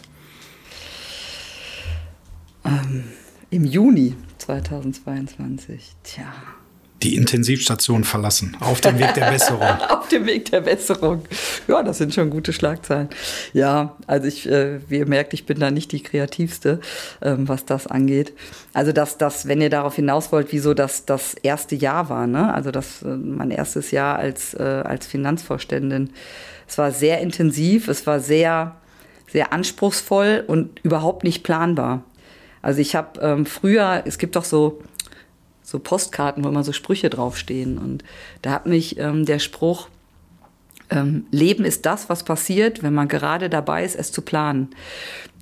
Ähm, Im Juni 2022. Tja die Intensivstation verlassen. Auf dem Weg der Besserung. Auf dem Weg der Besserung. Ja, das sind schon gute Schlagzeilen. Ja, also ich, äh, wie ihr merkt, ich bin da nicht die kreativste, ähm, was das angeht. Also dass das, wenn ihr darauf hinaus wollt, wieso das das erste Jahr war, ne? Also das äh, mein erstes Jahr als äh, als Finanzvorständin. Es war sehr intensiv, es war sehr sehr anspruchsvoll und überhaupt nicht planbar. Also ich habe ähm, früher, es gibt doch so so Postkarten, wo immer so Sprüche draufstehen. Und da hat mich ähm, der Spruch, ähm, Leben ist das, was passiert, wenn man gerade dabei ist, es zu planen.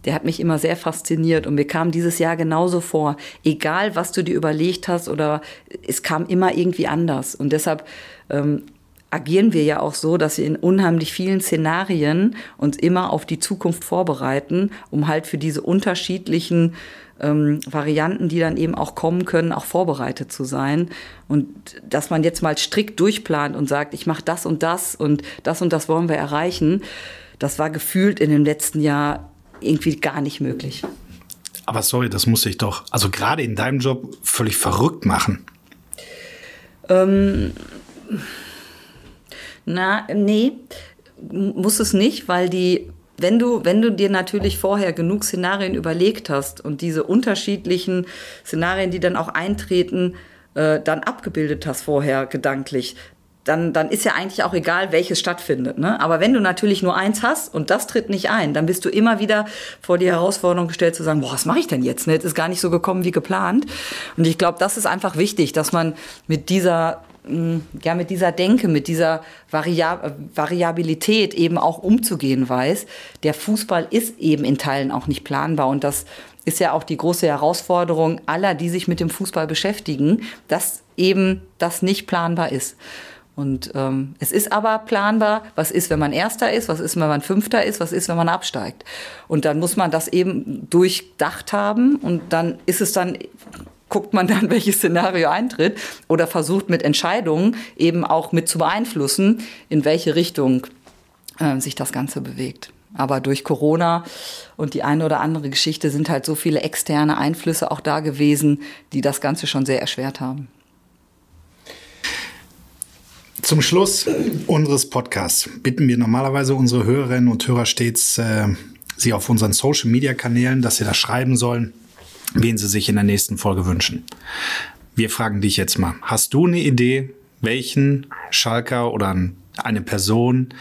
Der hat mich immer sehr fasziniert und mir kam dieses Jahr genauso vor. Egal, was du dir überlegt hast oder es kam immer irgendwie anders. Und deshalb ähm, agieren wir ja auch so, dass wir in unheimlich vielen Szenarien uns immer auf die Zukunft vorbereiten, um halt für diese unterschiedlichen ähm, Varianten, die dann eben auch kommen können, auch vorbereitet zu sein. Und dass man jetzt mal strikt durchplant und sagt, ich mache das und das und das und das wollen wir erreichen, das war gefühlt in dem letzten Jahr irgendwie gar nicht möglich. Aber sorry, das muss ich doch, also gerade in deinem Job, völlig verrückt machen. Ähm, na, nee, muss es nicht, weil die, wenn du, wenn du dir natürlich vorher genug Szenarien überlegt hast und diese unterschiedlichen Szenarien, die dann auch eintreten, äh, dann abgebildet hast vorher gedanklich, dann, dann ist ja eigentlich auch egal, welches stattfindet. Ne? Aber wenn du natürlich nur eins hast und das tritt nicht ein, dann bist du immer wieder vor die Herausforderung gestellt zu sagen, boah, was mache ich denn jetzt? Ne? Das ist gar nicht so gekommen wie geplant. Und ich glaube, das ist einfach wichtig, dass man mit dieser ja, mit dieser Denke, mit dieser Variab Variabilität eben auch umzugehen weiß. Der Fußball ist eben in Teilen auch nicht planbar und das ist ja auch die große Herausforderung aller, die sich mit dem Fußball beschäftigen, dass eben das nicht planbar ist. Und ähm, es ist aber planbar, was ist, wenn man Erster ist, was ist, wenn man Fünfter ist, was ist, wenn man absteigt. Und dann muss man das eben durchdacht haben und dann ist es dann guckt man dann, welches Szenario eintritt oder versucht mit Entscheidungen eben auch mit zu beeinflussen, in welche Richtung äh, sich das Ganze bewegt. Aber durch Corona und die eine oder andere Geschichte sind halt so viele externe Einflüsse auch da gewesen, die das Ganze schon sehr erschwert haben. Zum Schluss unseres Podcasts bitten wir normalerweise unsere Hörerinnen und Hörer stets, äh, sie auf unseren Social-Media-Kanälen, dass sie da schreiben sollen, wen sie sich in der nächsten Folge wünschen. Wir fragen dich jetzt mal, hast du eine Idee, welchen Schalker oder eine Person,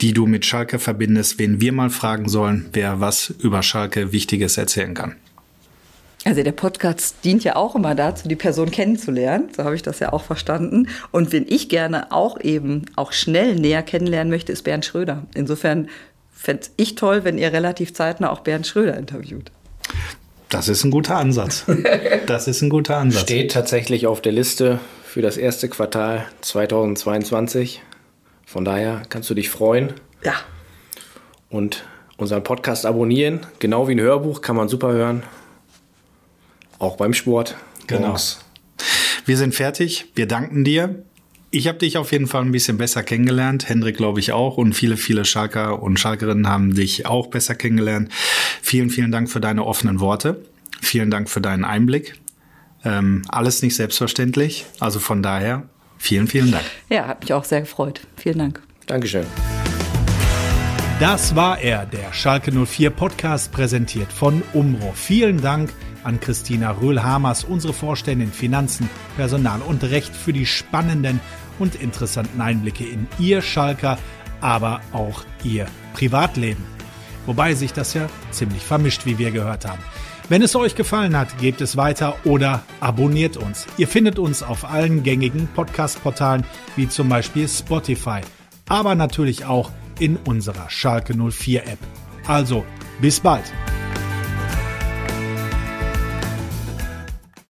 die du mit Schalke verbindest, wen wir mal fragen sollen, wer was über Schalke Wichtiges erzählen kann? Also der Podcast dient ja auch immer dazu, die Person kennenzulernen. So habe ich das ja auch verstanden. Und wen ich gerne auch eben auch schnell näher kennenlernen möchte, ist Bernd Schröder. Insofern fände ich toll, wenn ihr relativ zeitnah auch Bernd Schröder interviewt. Das ist ein guter Ansatz. Das ist ein guter Ansatz. Steht tatsächlich auf der Liste für das erste Quartal 2022. Von daher kannst du dich freuen. Ja. Und unseren Podcast abonnieren. Genau wie ein Hörbuch kann man super hören. Auch beim Sport. Genau. Morgens. Wir sind fertig. Wir danken dir. Ich habe dich auf jeden Fall ein bisschen besser kennengelernt. Hendrik glaube ich auch. Und viele, viele Schalker und Schalkerinnen haben dich auch besser kennengelernt. Vielen, vielen Dank für deine offenen Worte. Vielen Dank für deinen Einblick. Ähm, alles nicht selbstverständlich. Also von daher, vielen, vielen Dank. Ja, hat mich auch sehr gefreut. Vielen Dank. Dankeschön. Das war er, der Schalke 04 Podcast, präsentiert von Umro. Vielen Dank an Christina Röhl-Hamers, unsere Vorständin Finanzen, Personal und Recht für die spannenden und interessanten Einblicke in ihr Schalker, aber auch ihr Privatleben. Wobei sich das ja ziemlich vermischt, wie wir gehört haben. Wenn es euch gefallen hat, gebt es weiter oder abonniert uns. Ihr findet uns auf allen gängigen Podcast-Portalen wie zum Beispiel Spotify, aber natürlich auch in unserer Schalke 04 App. Also, bis bald.